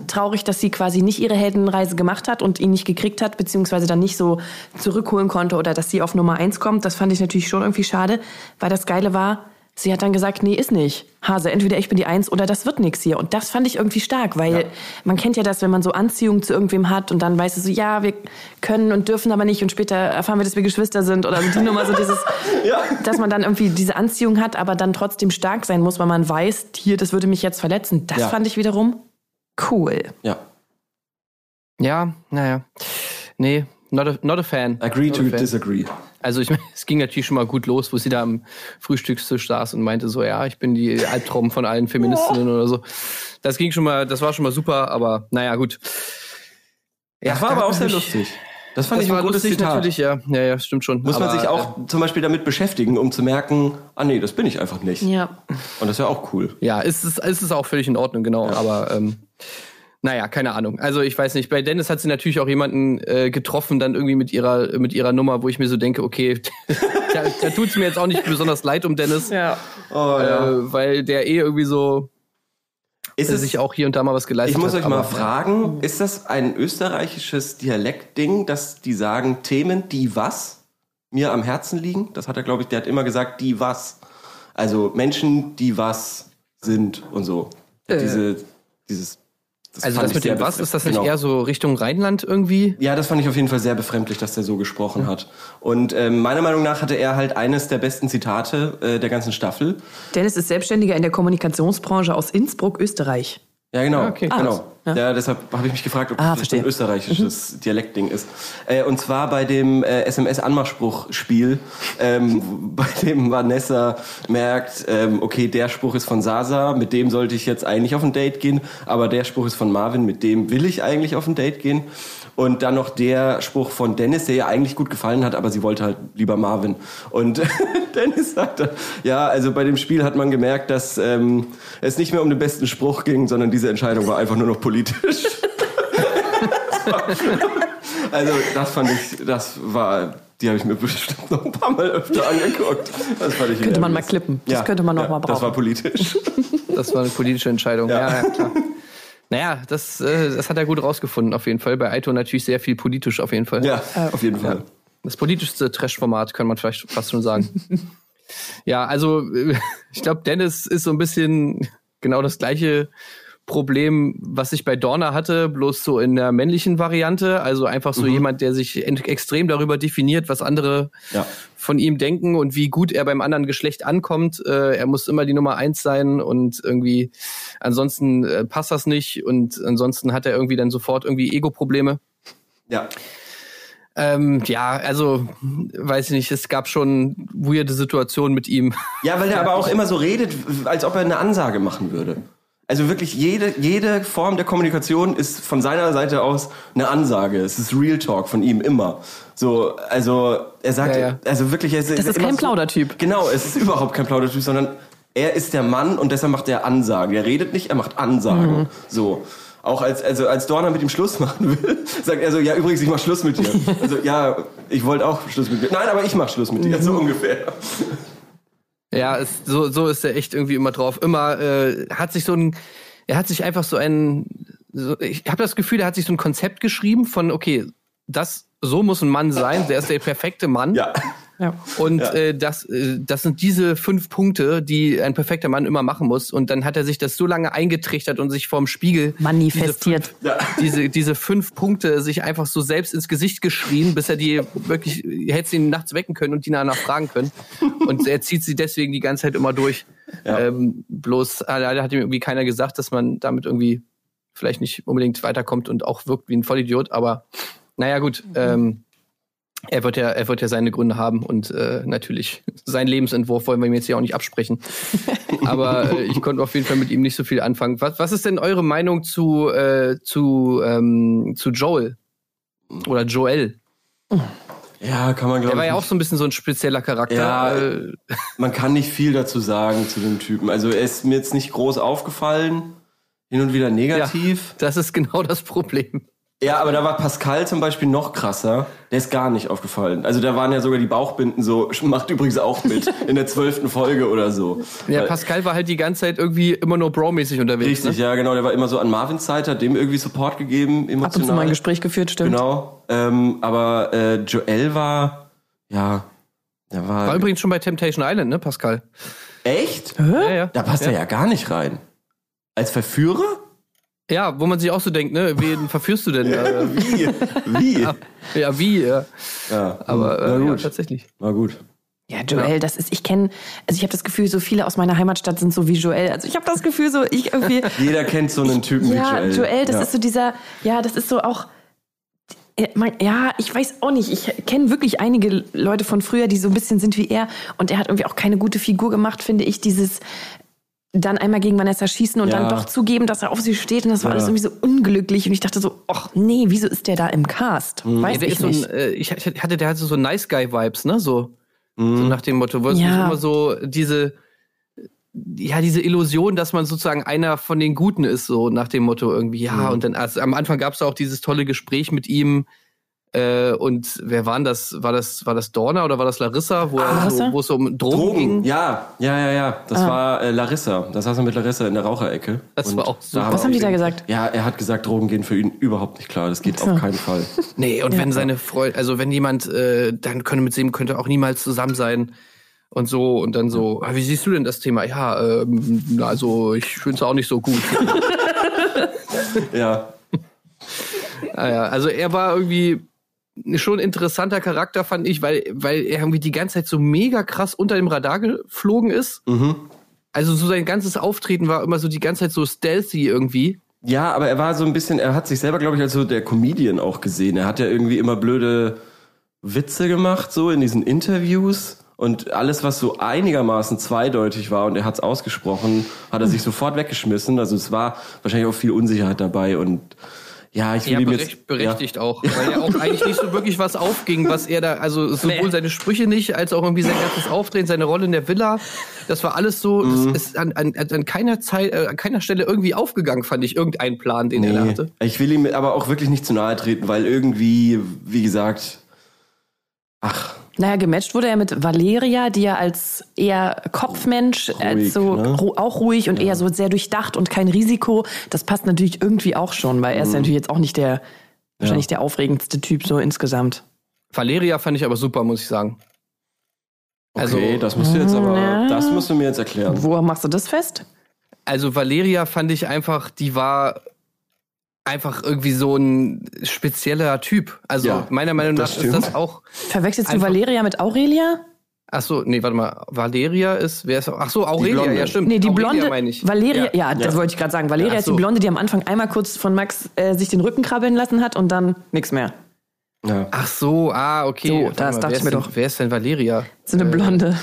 traurig, dass sie quasi nicht ihre Heldenreise gemacht hat und ihn nicht gekriegt hat, beziehungsweise dann nicht so zurückholen konnte oder dass sie auf Nummer eins kommt. Das fand ich natürlich schon irgendwie schade, weil das Geile war, sie hat dann gesagt, nee, ist nicht. Hase, entweder ich bin die Eins oder das wird nix hier. Und das fand ich irgendwie stark, weil Ja. man kennt ja das, wenn man so Anziehung zu irgendwem hat und dann weiß es so, ja, wir können und dürfen aber nicht und später erfahren wir, dass wir Geschwister sind oder die Nummer so dieses, Ja. dass man dann irgendwie diese Anziehung hat, aber dann trotzdem stark sein muss, weil man weiß, hier, das würde mich jetzt verletzen. Das Ja. fand ich wiederum cool. Ja. Ja, naja. Nee, not a, not a fan. Agree Not to a fan. disagree. Also ich, es ging natürlich schon mal gut los, wo sie da am Frühstückstisch saß und meinte so, ja, ich bin die Albtraum von allen Feministinnen oder so. Das ging schon mal, das war schon mal super, aber naja, gut. Ja, Das war aber auch sehr lustig. Das fand Das ich ein gutes lustig Zitat. natürlich, ja. Ja, ja, stimmt schon. Muss man Aber, sich auch zum Beispiel damit beschäftigen, um zu merken, ah nee, das bin ich einfach nicht. Ja. Und das ist ja auch cool. Äh, ja, ist es, ist es auch völlig in Ordnung, genau. Aber ähm, naja, keine Ahnung. Also ich weiß nicht. Bei Dennis hat sie natürlich auch jemanden äh, getroffen, dann irgendwie mit ihrer mit ihrer Nummer, wo ich mir so denke, okay, da, da tut's mir jetzt auch nicht besonders leid um Dennis, Ja. Oh, äh, weil der eh irgendwie so Ist es, sich auch hier und da mal was geleistet ich muss hat. euch mal fragen, ist das ein österreichisches Dialektding, dass die sagen Themen, die was mir am Herzen liegen? Das hat er, glaube ich, der hat immer gesagt, die was. Also Menschen, die was sind und so. Äh. Diese, dieses. Das Also das mit dem was, befre- ist das nicht genau. eher so Richtung Rheinland irgendwie? Ja, das fand ich auf jeden Fall sehr befremdlich, dass der so gesprochen hat. Und ähm, meiner Meinung nach hatte er halt eines der besten Zitate äh, der ganzen Staffel. Dennis ist Selbstständiger in der Kommunikationsbranche aus Innsbruck, Österreich. Ja, genau. Ah, okay, genau. krass. Ja. Ja. deshalb habe ich mich gefragt, ob Ah, das verstehe. ein österreichisches Dialektding ist. Äh, und zwar bei dem äh, SMS-Anmachspruch-Spiel, ähm, bei dem Vanessa merkt, ähm, okay, der Spruch ist von Sasa, mit dem sollte ich jetzt eigentlich auf ein Date gehen, aber der Spruch ist von Marvin, mit dem will ich eigentlich auf ein Date gehen. Und dann noch der Spruch von Dennis, der ihr eigentlich gut gefallen hat, aber sie wollte halt lieber Marvin. Und Dennis sagte, ja, also bei dem Spiel hat man gemerkt, dass ähm, es nicht mehr um den besten Spruch ging, sondern diese Entscheidung war einfach nur noch politisch. also das fand ich, das war, die habe ich mir bestimmt noch ein paar Mal öfter angeguckt. Das fand ich Könnte man mal klippen. Das könnte man noch ja, mal Das war brauchen. politisch. Das war eine politische Entscheidung. Ja. Ja, ja, klar. Naja, das, äh, das hat er gut rausgefunden, auf jeden Fall. Bei Aito natürlich sehr viel politisch, auf jeden Fall. ja, auf jeden Fall. Das politischste Trash-Format, kann man vielleicht fast schon sagen. ja, also äh, ich glaube, Dennis ist so ein bisschen genau das gleiche Problem, was ich bei Dorna hatte, bloß so in der männlichen Variante. Also einfach so jemand, der sich extrem darüber definiert, was andere Ja. von ihm denken und wie gut er beim anderen Geschlecht ankommt. Äh, er muss immer die Nummer eins sein und irgendwie ansonsten äh, passt das nicht und ansonsten hat er irgendwie dann sofort irgendwie Ego-Probleme. Ja. Ähm, ja, also weiß ich nicht, es gab schon weirde Situationen mit ihm. Ja, weil er aber auch immer so redet, als ob er eine Ansage machen würde. Also wirklich jede, jede Form der Kommunikation ist von seiner Seite aus eine Ansage. Es ist Real Talk von ihm immer. So, also er sagt, Ja, ja. also wirklich, er Das ist kein Plaudertyp. Genau, es ist überhaupt kein Plaudertyp, sondern er ist der Mann und deshalb macht er Ansagen. Er redet nicht, er macht Ansagen. Mhm. So. Auch als, also als Dorner mit ihm Schluss machen will, sagt er so, ja, übrigens, ich mach Schluss mit dir. Also, ja, ich wollte auch Schluss mit dir. Nein, aber ich mach Schluss mit dir, so Mhm. ungefähr. Ja, es, so, so ist er echt irgendwie immer drauf. Immer äh, hat sich so ein, er hat sich einfach so ein, so, ich habe das Gefühl, er hat sich so ein Konzept geschrieben von, okay, das, so muss ein Mann sein, der ist der perfekte Mann. Ja. Ja. Und Ja. äh, das, äh, das sind diese fünf Punkte, die ein perfekter Mann immer machen muss. Und dann hat er sich das so lange eingetrichtert und sich vorm Spiegel Manifestiert. Diese fünf, diese, diese fünf Punkte sich einfach so selbst ins Gesicht geschrien, bis er die wirklich, hätte sie ihn nachts wecken können und die danach fragen können. Und er zieht sie deswegen die ganze Zeit immer durch. Ja. Ähm, bloß leider hat ihm irgendwie keiner gesagt, dass man damit irgendwie vielleicht nicht unbedingt weiterkommt und auch wirkt wie ein Vollidiot. Aber naja, gut. Ähm, Er wird ja, er wird ja seine Gründe haben und äh, natürlich seinen Lebensentwurf wollen wir ihm jetzt ja auch nicht absprechen. Aber äh, ich konnte auf jeden Fall mit ihm nicht so viel anfangen. Was, was ist denn eure Meinung zu äh, zu ähm, zu Joel oder Joel? Ja, kann man Der glaube war ich. ja auch so ein bisschen so ein spezieller Charakter. Ja, Äh, man kann nicht viel dazu sagen zu dem Typen. Also er ist mir jetzt nicht groß aufgefallen, hin und wieder negativ. das ist genau das Problem. Ja, aber da war Pascal zum Beispiel noch krasser. Der ist gar nicht aufgefallen. Also da waren ja sogar die Bauchbinden so, macht übrigens auch mit in der zwölften Folge oder so. Ja, Pascal war halt die ganze Zeit irgendwie immer nur Bro-mäßig unterwegs. Richtig, ne? ja, genau. Der war immer so an Marvins Seite, hat dem irgendwie Support gegeben, emotional. Ab und zu mal ein Gespräch geführt, stimmt. Genau. Ähm, aber äh, Joel war, ja, der war, War übrigens schon bei Temptation Island, ne, Pascal? echt? Ja, ja. Da passt ja. er ja gar nicht rein. Als Verführer? Ja, wo man sich auch so denkt, ne, wen verführst du denn? Äh, Wie? Wie? ja, wie? Ja. Ja, Aber na äh, ja, gut. tatsächlich. War gut. Ja, Joel, das ist, ich kenne, also ich habe das Gefühl, so viele aus meiner Heimatstadt sind so wie Joel. Also ich habe das Gefühl, so ich irgendwie. Jeder kennt so einen Typen ja, wie Joel. Joel, das ja. ist so dieser, ja, das ist so auch. äh, Ja, ich weiß auch nicht. Ich kenne wirklich einige Leute von früher, die so ein bisschen sind wie er. Und er hat irgendwie auch keine gute Figur gemacht, finde ich. Dieses dann einmal gegen Vanessa schießen und Ja. dann doch zugeben, dass er auf sie steht. Und das war Ja. alles irgendwie so unglücklich. Und ich dachte so, ach nee, wieso ist der da im Cast? Mhm. Weiß Ja, der ich so ein, nicht. äh, ich hatte, der hatte so Nice Guy Vibes, ne, so, so Mhm. nach dem Motto, wo es immer so diese, ja, diese Illusion, dass man sozusagen einer von den Guten ist, so nach dem Motto irgendwie, ja, Mhm. und dann, also am Anfang gab es auch dieses tolle Gespräch mit ihm, äh, und wer waren das? War das, war das Dorna oder war das Larissa, wo, Larissa? so, wo es so um Drogen, Drogen, ging? ja, ja, ja, ja. Das war äh, Larissa. Das saß er mit Larissa in der Raucherecke. Das Und war auch haben Was haben die da gesagt? Ja, er hat gesagt, Drogen gehen für ihn überhaupt nicht klar. Das geht So. auf keinen Fall. Nee, und wenn seine Freund, also wenn jemand, äh, dann könnte mit dem könnte auch niemals zusammen sein und so und dann so, ah, wie siehst du denn das Thema? Ja, ähm, also ich finde es auch nicht so gut. ja. ah, ja, also er war irgendwie schon interessanter Charakter, fand ich, weil, weil er irgendwie die ganze Zeit so mega krass unter dem Radar geflogen ist. Mhm. Also so sein ganzes Auftreten war immer so die ganze Zeit so stealthy irgendwie. Ja, aber er war so ein bisschen, er hat sich selber, glaube ich, als so der Comedian auch gesehen. Er hat ja irgendwie immer blöde Witze gemacht, so in diesen Interviews. Und alles, was so einigermaßen zweideutig war und er hat es ausgesprochen, hat er sich sofort weggeschmissen. Also es war wahrscheinlich auch viel Unsicherheit dabei und ja, ich will Ja, jetzt berechtigt auch, weil ja auch eigentlich nicht so wirklich was aufging, was er da, also sowohl Nee. seine Sprüche nicht, als auch irgendwie sein ganzes Auftreten, seine Rolle in der Villa, das war alles so, Mhm. das ist an, an, an keiner Zeit, äh, an keiner Stelle irgendwie aufgegangen, fand ich, irgendein Plan, den er da Nee, hatte. ich will ihm aber auch wirklich nicht zu nahe treten, weil irgendwie, wie gesagt, ach, Naja, gematcht wurde er mit Valeria, die ja als eher Kopfmensch, als so ne? ru auch ruhig und eher so sehr durchdacht und kein Risiko. Das passt natürlich irgendwie auch schon, weil er Mhm. ist natürlich jetzt auch nicht der, wahrscheinlich der aufregendste Typ so insgesamt. Valeria fand ich aber super, muss ich sagen. Also, okay, das musst du jetzt aber, Ja. das musst du mir jetzt erklären. Wo machst du das fest? Also Valeria fand ich einfach, die war einfach irgendwie so ein spezieller Typ. Also Ja, meiner Meinung nach das ist das auch. Verwechselst du Valeria mit Aurelia? Ach so, nee, warte mal. Valeria ist, wer ist? Ach so, Aurelia, ja stimmt. Nee, die Aurelia blonde. meine ich. Valeria, ja, das Ja. wollte ich gerade sagen. Valeria Ach ist die so. Blonde, die am Anfang einmal kurz von Max äh, sich den Rücken krabbeln lassen hat und dann nichts mehr. Ja. Ach so, ah, okay. So, das mal, dachte wer ich ist mir denn, doch. Wer ist denn Valeria? So eine Blonde.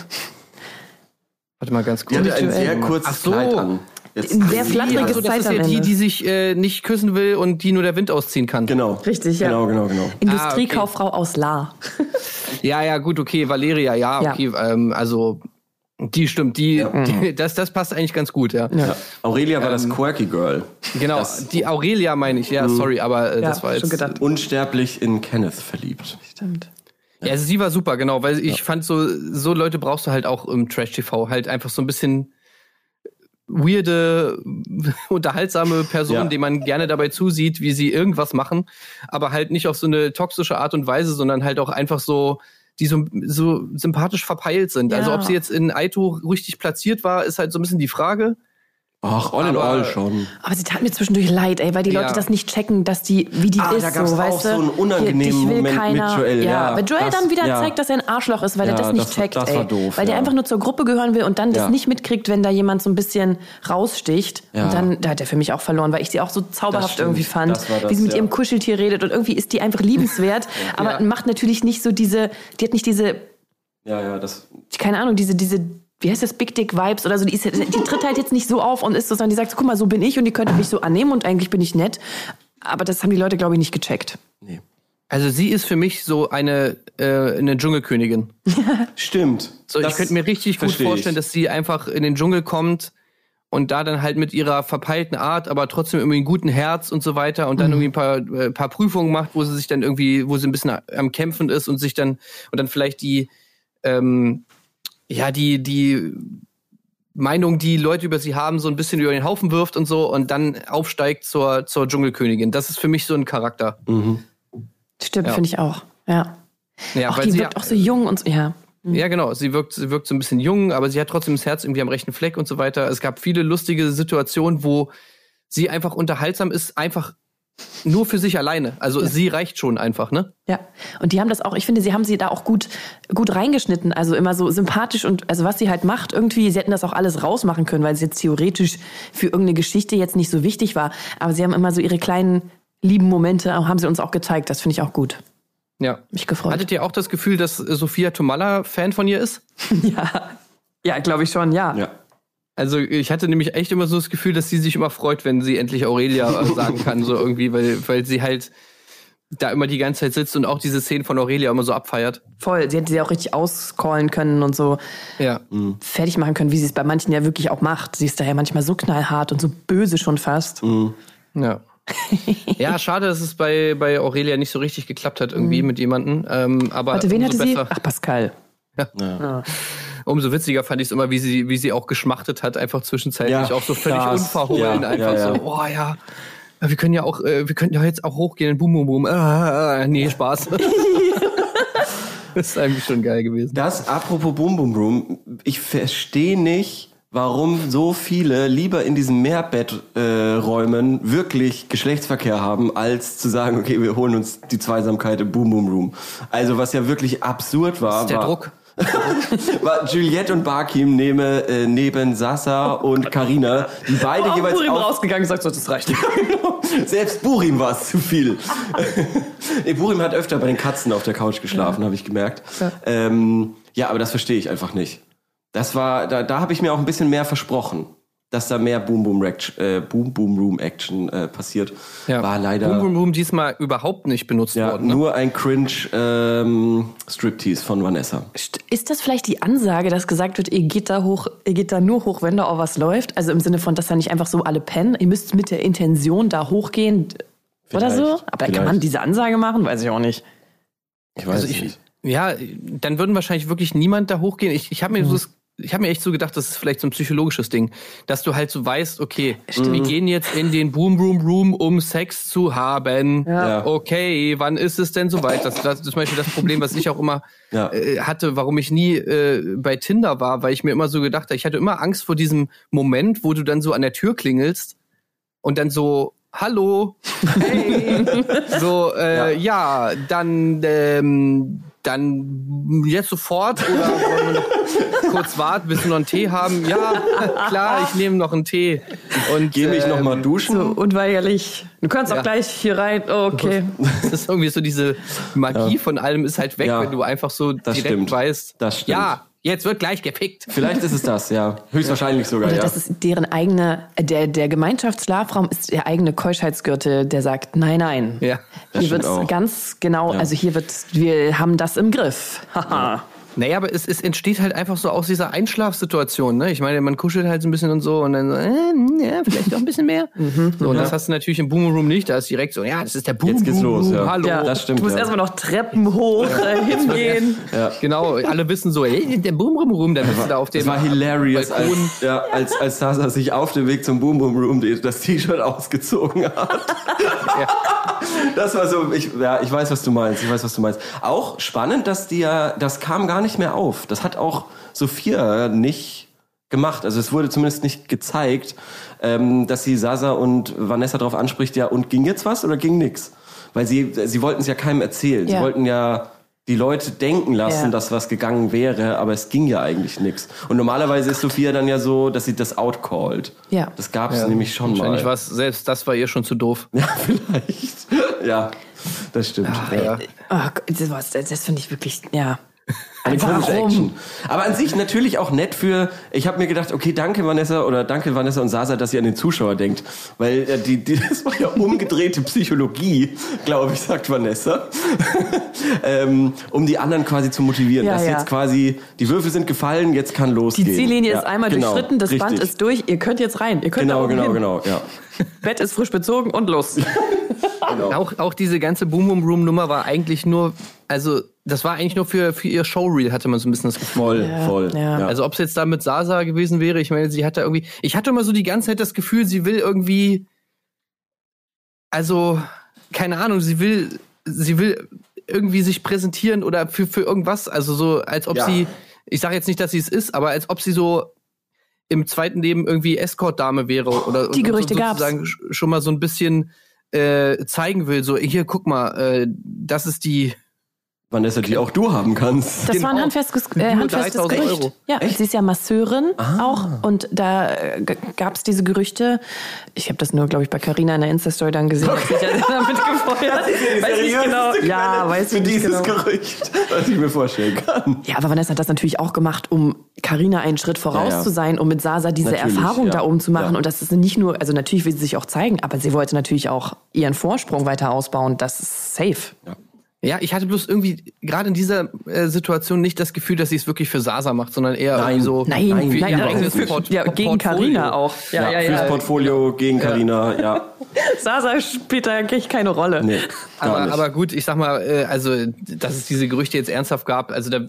Warte mal ganz Die kurz. hatte ein sehr kurzes Ach so. Kleid an. Jetzt Ein sehr flatteriges Also, das Zeit ist ja die, die sich äh, nicht küssen will und die nur der Wind ausziehen kann. Genau. Richtig, ja. Genau, genau, genau. Industriekauffrau aus La. Ja, ja, gut, okay, Valeria, ja, Ja. okay. Ähm, also, die stimmt, die, die das, das passt eigentlich ganz gut, ja. Ja. Aurelia war Ähm, das Quirky Girl. Genau, Das- die Aurelia meine ich, ja, sorry, aber äh, Ja, das war jetzt. gedacht. Unsterblich in Kenneth verliebt. Stimmt. Ja, also sie war super, genau, weil ich fand so, so Leute brauchst du halt auch im Trash-TV, halt einfach so ein bisschen weirde, unterhaltsame Personen, Ja. denen man gerne dabei zusieht, wie sie irgendwas machen, aber halt nicht auf so eine toxische Art und Weise, sondern halt auch einfach so, die so, so sympathisch verpeilt sind. Ja. Also ob sie jetzt in Aito richtig platziert war, ist halt so ein bisschen die Frage. Ach, all in Aber- all schon. Aber sie tat mir zwischendurch leid, ey, weil die Ja. Leute das nicht checken, dass die, wie die Ah, ist, da gab's so, auch weißt du? so einen unangenehmen Hier, Moment mit keiner. Joel, ja, wenn Joel das- dann wieder ja. zeigt, dass er ein Arschloch ist, weil er Ja, das nicht das checkt, das ey. doof, weil der ja. einfach nur zur Gruppe gehören will und dann das Ja. nicht mitkriegt, wenn da jemand so ein bisschen raussticht. Ja. Und dann, da hat er für mich auch verloren, weil ich sie auch so zauberhaft irgendwie fand, Das war das, wie sie mit ja. ihrem Kuscheltier redet und irgendwie ist die einfach liebenswert, aber Ja. macht natürlich nicht so diese, die hat nicht diese Ja, ja, das. keine Ahnung, diese, diese, wie heißt das, Big Dick Vibes oder so, die, ist, die tritt halt jetzt nicht so auf und ist so, sondern die sagt so, guck mal, so bin ich und die könnte mich so annehmen und eigentlich bin ich nett. Aber das haben die Leute, glaube ich, nicht gecheckt. Nee. Also sie ist für mich so eine, äh, eine Dschungelkönigin. Stimmt. So, ich könnte mir richtig gut versteh ich. vorstellen, dass sie einfach in den Dschungel kommt und da dann halt mit ihrer verpeilten Art, aber trotzdem irgendwie einen guten Herz und so weiter und dann Mhm. irgendwie ein paar, äh, paar Prüfungen macht, wo sie sich dann irgendwie, wo sie ein bisschen am Kämpfen ist und sich dann und dann vielleicht die, ähm, ja, die, die Meinung, die Leute über sie haben, so ein bisschen über den Haufen wirft und so und dann aufsteigt zur, zur Dschungelkönigin. Das ist für mich so ein Charakter. Stimmt, Ja. finde ich auch. Ja. Ja, auch weil die sie wirkt auch so jung und so, ja. Ja, genau. Sie wirkt, sie wirkt so ein bisschen jung, aber sie hat trotzdem das Herz irgendwie am rechten Fleck und so weiter. Es gab viele lustige Situationen, wo sie einfach unterhaltsam ist, einfach nur für sich alleine. Also sie reicht schon einfach, ne? Ja, und die haben das auch, ich finde, sie haben sie da auch gut, gut reingeschnitten, also immer so sympathisch und also was sie halt macht, irgendwie, sie hätten das auch alles rausmachen können, weil es jetzt theoretisch für irgendeine Geschichte jetzt nicht so wichtig war. Aber sie haben immer so ihre kleinen lieben Momente, haben sie uns auch gezeigt. Das finde ich auch gut. Ja. Mich gefreut. Hattet ihr auch das Gefühl, dass Sophia Tomalla Fan von ihr ist? ja, ja glaube ich schon, ja. Ja. Also ich hatte nämlich echt immer so das Gefühl, dass sie sich immer freut, wenn sie endlich Aurelia sagen kann, so irgendwie, weil, weil sie halt da immer die ganze Zeit sitzt und auch diese Szenen von Aurelia immer so abfeiert. Voll. Sie hätte sie auch richtig auscallen können und so Ja. fertig machen können, wie sie es bei manchen ja wirklich auch macht. Sie ist daher manchmal so knallhart und so böse schon fast. Ja. ja, schade, dass es bei, bei Aurelia nicht so richtig geklappt hat, irgendwie mit jemandem. Ähm, aber Mhm. Warte, wen hatte umso sie? besser, Ach, Pascal. Umso witziger fand ich es immer, wie sie, wie sie auch geschmachtet hat, einfach zwischenzeitlich Ja, auch so völlig krass. unverhohlen, Ja, einfach ja, so, oh ja. Wir können ja auch, äh, wir könnten ja jetzt auch hochgehen Boom Boom Boom. Ah, nee, Spaß. das ist eigentlich schon geil gewesen. Das, apropos Boom Boom Room, ich verstehe nicht, warum so viele lieber in diesen Mehrbetträumen äh, wirklich Geschlechtsverkehr haben, als zu sagen, okay, wir holen uns die Zweisamkeit im Boom Boom Room. Also was ja wirklich absurd war, Das ist der war, Druck. War Juliette und Barkim neben, äh, neben Sasa und Karina, die beide Oh, jeweils Burim auf, rausgegangen und sagt so, das reicht. Selbst Burim war es zu viel. nee, Burim hat öfter bei den Katzen auf der Couch geschlafen, habe ich gemerkt. Ja. Ähm, ja, aber das verstehe ich einfach nicht. Das war, da, da habe ich mir auch ein bisschen mehr versprochen, dass da mehr Boom Boom, Rect- äh, Boom, Boom Room Action äh, passiert. War leider Boom Boom Boom diesmal überhaupt nicht benutzt ja, worden. Ne? nur ein cringe ähm, Striptease von Vanessa. Ist das vielleicht die Ansage, dass gesagt wird, ihr geht da hoch, ihr geht da nur hoch, wenn da auch was läuft? Also im Sinne von, dass da nicht einfach so alle pennen. Ihr müsst mit der Intention da hochgehen oder so? Vielleicht, Aber kann vielleicht. man diese Ansage machen? Weiß ich auch nicht. Ich weiß Also es ich, nicht. ja, dann würden wahrscheinlich wirklich niemand da hochgehen. Ich, ich habe mir so das ich habe mir echt so gedacht, das ist vielleicht so ein psychologisches Ding, dass du halt so weißt, okay, wir gehen jetzt in den Boom Room Room, um Sex zu haben. Ja. Okay, wann ist es denn soweit? Das, das ist zum Beispiel das Problem, was ich auch immer Ja. äh, hatte, warum ich nie äh, bei Tinder war, weil ich mir immer so gedacht habe, ich hatte immer Angst vor diesem Moment, wo du dann so an der Tür klingelst und dann so Hallo, hey, so äh, ja. dann ähm, dann jetzt sofort oder wollen wir noch kurz warten, bis wir noch einen Tee haben? Ja, klar, ich nehme noch einen Tee. Und Geh mich ähm, noch mal duschen. So unweigerlich. Du kannst Ja. auch gleich hier rein. Oh, okay. Das ist irgendwie so diese Magie von allem ist halt weg, Ja. wenn du einfach so Das direkt stimmt. weißt. Das stimmt. Ja, jetzt wird gleich gefickt. Vielleicht ist es das, ja. Höchstwahrscheinlich sogar, Oder ja. das ist deren eigene, der, der Gemeinschaftsschlafraum ist der eigene Keuschheitsgürtel, der sagt, nein, nein. Ja. Das Hier wird auch. ganz genau, Ja. also hier wird, wir haben das im Griff. Haha. Naja, aber es, es entsteht halt einfach so aus dieser Einschlafsituation. Ne? Ich meine, man kuschelt halt so ein bisschen und so und dann so, äh, ja, vielleicht noch ein bisschen mehr. so, und das hast du natürlich im Boom Room nicht. Da ist direkt so, ja, das ist der Boom Jetzt geht's Boom los, Room, ja. hallo. Ja, das stimmt, Du musst ja. erstmal noch Treppen hoch äh, hingehen. Genau, alle wissen so, ey, der Boom Room Room, dann bist du da auf dem Das war hilarious, als, ja, als, als Sasa sich auf dem Weg zum Boom Boom Room die- das T-Shirt ausgezogen hat. Das war so, ich, ja, ich weiß, was du meinst, ich weiß, was du meinst. Auch spannend, dass die ja, das kam gar nicht mehr auf. Das hat auch Sophia nicht gemacht. Also es wurde zumindest nicht gezeigt, ähm, dass sie Sasa und Vanessa darauf anspricht, ja, und ging jetzt was oder ging nix? Weil sie, sie wollten es ja keinem erzählen. Sie Ja. wollten ja die Leute denken lassen, Ja. dass was gegangen wäre, aber es ging ja eigentlich nix. Und normalerweise ist Sophia dann ja so, dass sie das outcallt. Ja. Das gab es nämlich schon Wahrscheinlich mal. war selbst das war ihr schon zu doof. Ja, vielleicht. Ja, das stimmt. ja. Oh, das, das finde ich wirklich, ja. Eine warum? Action. Aber an sich natürlich auch nett für. Ich habe mir gedacht, okay, danke Vanessa oder danke Vanessa und Sasa, dass ihr an den Zuschauer denkt, weil äh, die, die das war ja umgedrehte Psychologie, glaube ich, sagt Vanessa, ähm, um die anderen quasi zu motivieren, Ja, dass ja. jetzt quasi die Würfel sind gefallen, jetzt kann Die losgehen. Ziellinie Ja, ist einmal genau, durchschritten, das Band richtig. ist durch, ihr könnt jetzt rein. Ihr könnt Genau, genau, hin. genau, ja. Bett ist frisch bezogen und los. Auch, auch diese ganze Boom Boom Room Nummer war eigentlich nur, also das war eigentlich nur für, für ihr Showreel, hatte man so ein bisschen das Gefühl. Voll, voll. ja. Ja. Also ob es jetzt da mit Sasa gewesen wäre, ich meine, sie hatte irgendwie, ich hatte immer so die ganze Zeit das Gefühl, sie will irgendwie, also keine Ahnung, sie will, sie will irgendwie sich präsentieren oder für für irgendwas, also so als ob Ja. sie, ich sage jetzt nicht, dass sie es ist, aber als ob sie so im zweiten Leben irgendwie Escort-Dame wäre oder Die Gerüchte so, gab's. sozusagen sch- schon mal so ein bisschen äh, zeigen will, so hier guck mal, äh, das ist die Vanessa, die auch du haben kannst. Das Genau. war ein handfestes, äh, handfestes 3000 Gerücht. Euro. Ja, sie ist ja Masseurin Ah. auch und da äh, gab es diese Gerüchte. Ich habe das nur, glaube ich, bei Carina in der Insta-Story dann gesehen. Hat sich ja damit gefeuert. Weiß nicht genau. Ja, weiß für ich nicht dieses genau. Gerücht, was ich mir vorstellen kann. Ja, aber Vanessa hat das natürlich auch gemacht, um Carina einen Schritt voraus Ja, ja. zu sein, um mit Sasa diese Natürlich, Erfahrung ja. da oben zu machen. Ja. Und das ist nicht nur, also natürlich will sie sich auch zeigen, aber sie wollte natürlich auch ihren Vorsprung weiter ausbauen. Das ist safe. Ja, ich hatte bloß irgendwie gerade in dieser äh, Situation nicht das Gefühl, dass sie es wirklich für Sasa macht, sondern eher Nein. so Nein, für nein, ihr nein, eigenes für- Port ja, gegen. Carina auch. Ja, ja, Fürs ja. Portfolio gegen Carina, ja. Sasa spielt da wirklich keine Rolle. Nee, Aber, nicht. aber gut, ich sag mal, äh, also dass es diese Gerüchte jetzt ernsthaft gab, also da,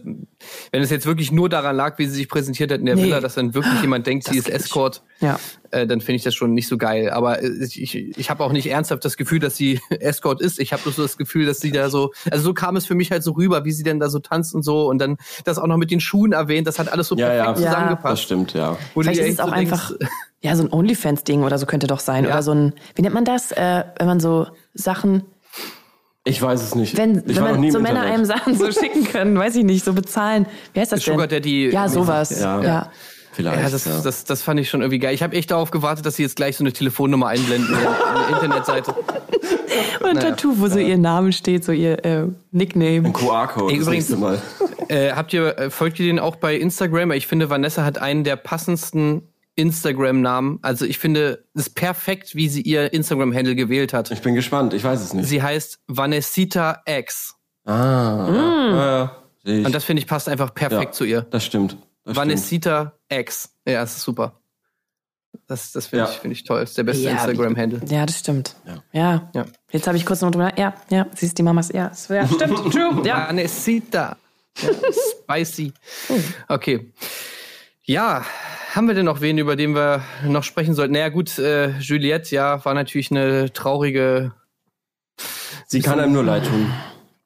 wenn es jetzt wirklich nur daran lag, wie sie sich präsentiert hat in der Nee. Villa, dass dann wirklich jemand denkt, sie ist. Escort, Ja. äh, dann finde ich das schon nicht so geil. Aber äh, ich, ich, ich habe auch nicht ernsthaft das Gefühl, dass sie Escort ist. Ich habe bloß so das Gefühl, dass sie da so, also so kam es für mich halt so rüber, wie sie denn da so tanzt und so und dann das auch noch mit den Schuhen erwähnt, das hat alles so Ja, perfekt ja. Ja. Das zusammengepasst. stimmt, ja. Wo Vielleicht ist es auch so einfach denkst, ja, so ein OnlyFans-Ding oder so könnte doch sein. Ja. Oder so ein, wie nennt man das, äh, wenn man so Sachen, Ich weiß es nicht. wenn, ich wenn war noch nie man so im Männer Internet. einem Sachen so schicken können, weiß ich nicht, so bezahlen. Wie heißt das Sugar denn? Daddy Ja, sowas. Ja. Ja. Vielleicht. Ja, das, ja. Das, das fand ich schon irgendwie geil. Ich habe echt darauf gewartet, dass sie jetzt gleich so eine Telefonnummer einblenden in der Internetseite. Und ein Tattoo, wo so ihr Name steht, so ihr äh, Nickname. Ein QR-Code. Übrigens- nächste Mal. Äh, habt ihr, äh, folgt ihr den auch bei Instagram? Ich finde, Vanessa hat einen der passendsten Instagram-Namen. Also ich finde, es ist perfekt, wie sie ihr Instagram-Handle gewählt hat. Ich bin gespannt. Ich weiß es nicht. Sie heißt Vanessita X. ah. Ja, ja. Ich. Und das finde ich passt einfach perfekt ja, zu ihr. Das stimmt. Das X. Ja, das ist super. Das, das finde Ja. ich, finde ich toll. Das ist der beste Ja, Instagram-Handle. Ja, das stimmt. Ja. Ja. Ja. Jetzt habe ich kurz noch drüber. Ja, ja, siehst die Mamas. Ja, es- ja stimmt. True. Ja. Vanessita. Ja, spicy. Okay. Ja, haben wir denn noch wen, über den wir noch sprechen sollten? Naja, gut, äh, Juliette, ja, war natürlich eine traurige, Sie kann einem nur leid tun.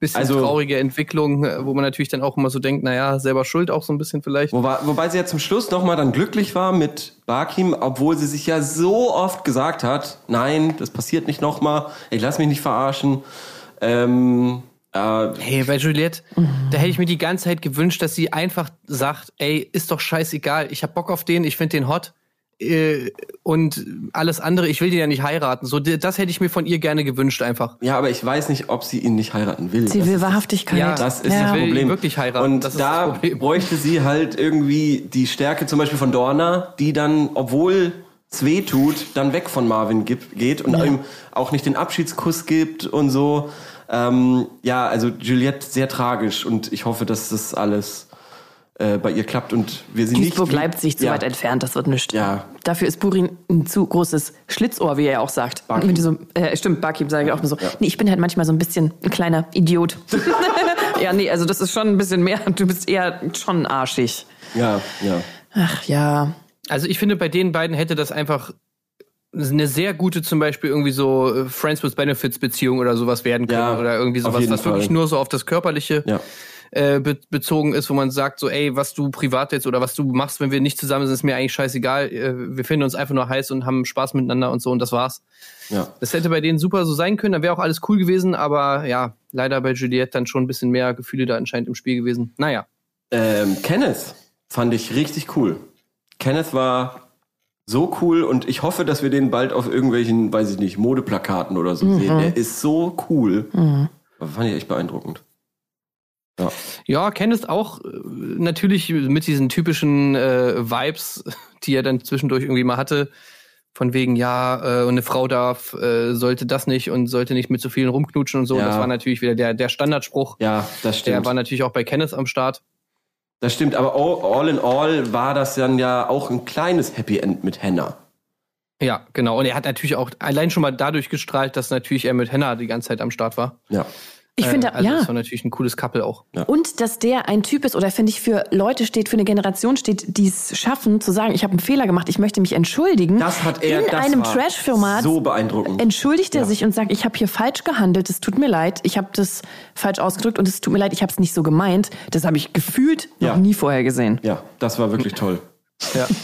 Bisschen Also- traurige Entwicklung, äh, wo man natürlich dann auch immer so denkt, naja, selber schuld auch so ein bisschen vielleicht. Wobei, wobei sie ja zum Schluss nochmal dann glücklich war mit Barkim, obwohl sie sich ja so oft gesagt hat, nein, das passiert nicht nochmal, ich lass mich nicht verarschen. Ähm, äh, Hey, bei Juliette, da hätte ich mir die ganze Zeit gewünscht, dass sie einfach sagt, ey, ist doch scheißegal, ich hab Bock auf den, ich find den hot. Äh, und alles andere, ich will den ja nicht heiraten. So, das hätte ich mir von ihr gerne gewünscht einfach. ja, aber ich weiß nicht, ob sie ihn nicht heiraten will. Sie Das will Wahrhaftigkeit. Ja, Das ist ja. das will Problem. ihn wirklich heiraten. Und Das ist da bräuchte sie halt irgendwie die Stärke zum Beispiel von Dorna, die dann, obwohl es weh tut, dann weg von Marvin gibt, geht und ihm auch nicht den Abschiedskuss gibt und so. Ähm, ja, also Juliette sehr tragisch und ich hoffe, dass das alles äh, bei ihr klappt und wir sie nicht. Duisburg, Leipzig, zu ja. weit entfernt, das wird nichts. Ja. Dafür ist Burin ein zu großes Schlitzohr, wie er ja auch sagt. Barkeep. Diesem, äh, stimmt, Barkeep sage ich auch immer so. Nee, ich bin halt manchmal so ein bisschen ein kleiner Idiot. ja, nee, also das ist schon ein bisschen mehr. Du bist eher schon arschig. Ja, ja. Ach ja. Also ich finde, bei den beiden hätte das einfach eine sehr gute zum Beispiel irgendwie so äh, Friends with Benefits Beziehung oder sowas werden können Ja, oder irgendwie sowas, was wirklich nur so auf das Körperliche Ja. Äh, be bezogen ist, wo man sagt, so, ey, was du privat jetzt oder was du machst, wenn wir nicht zusammen sind, ist mir eigentlich scheißegal. Äh, wir finden uns einfach nur heiß und haben Spaß miteinander und so und das war's. Ja. Das hätte bei denen super so sein können, dann wäre auch alles cool gewesen, aber ja, leider bei Juliette dann schon ein bisschen mehr Gefühle da anscheinend im Spiel gewesen. Naja. Ähm, Kenneth fand ich richtig cool. Kenneth war so cool und ich hoffe, dass wir den bald auf irgendwelchen, weiß ich nicht, Modeplakaten oder so sehen. Der ist so cool. Aber Fand ich echt beeindruckend. Ja. Ja, Kenneth auch äh, natürlich mit diesen typischen äh, Vibes, die er dann zwischendurch irgendwie mal hatte. Von wegen, ja, äh, eine Frau darf, äh, sollte das nicht und sollte nicht mit so vielen rumknutschen und so. Ja. Das war natürlich wieder der, der Standardspruch. Ja, das Der stimmt. war natürlich auch bei Kenneth am Start. Das stimmt, aber all, in all war das dann ja auch ein kleines Happy End mit Hannah. Ja, genau. Und er hat natürlich auch allein schon mal dadurch gestrahlt, dass natürlich er mit Henna die ganze Zeit am Start war. Ja. Ich finde, äh, also ja. das war natürlich ein cooles Couple auch. Und dass der ein Typ ist oder finde ich für Leute steht, für eine Generation steht, die es schaffen, zu sagen, ich habe einen Fehler gemacht, ich möchte mich entschuldigen. Das hat er In das einem war Trash-Format So beeindruckend. entschuldigt er Ja. sich und sagt, ich habe hier falsch gehandelt, es tut mir leid, ich habe das falsch ausgedrückt und es tut mir leid, ich habe es nicht so gemeint. Das habe ich gefühlt noch Ja. nie vorher gesehen. Ja, das war wirklich toll. Ja.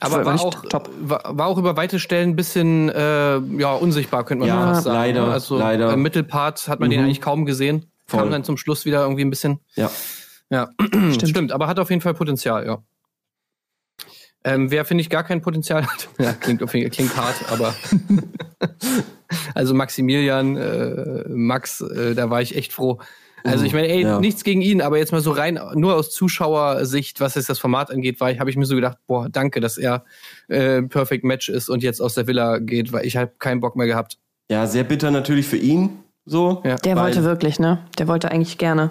Aber war war auch, top. war, war auch über weite Stellen ein bisschen äh, ja, unsichtbar, könnte man Ja, fast sagen. leider, ne? Also leider. Im Mittelpart hat man den Mhm. eigentlich kaum gesehen. Voll. Kam dann zum Schluss wieder irgendwie ein bisschen. Ja. Ja, stimmt. aber hat auf jeden Fall Potenzial, ja. Ähm, wer, finde ich, gar kein Potenzial hat, ja, klingt, auf jeden- klingt hart, aber also Maximilian, äh, Max, äh, da war ich echt froh. Also ich meine, ey, Ja. nichts gegen ihn, aber jetzt mal so rein, nur aus Zuschauersicht, was jetzt das Format angeht, war ich, habe ich mir so gedacht, boah, danke, dass er äh, Perfect Match ist und jetzt aus der Villa geht, weil ich habe keinen Bock mehr gehabt. Ja, sehr bitter natürlich für ihn. So. Ja. Der Weil- wollte wirklich, ne? Der wollte eigentlich gerne.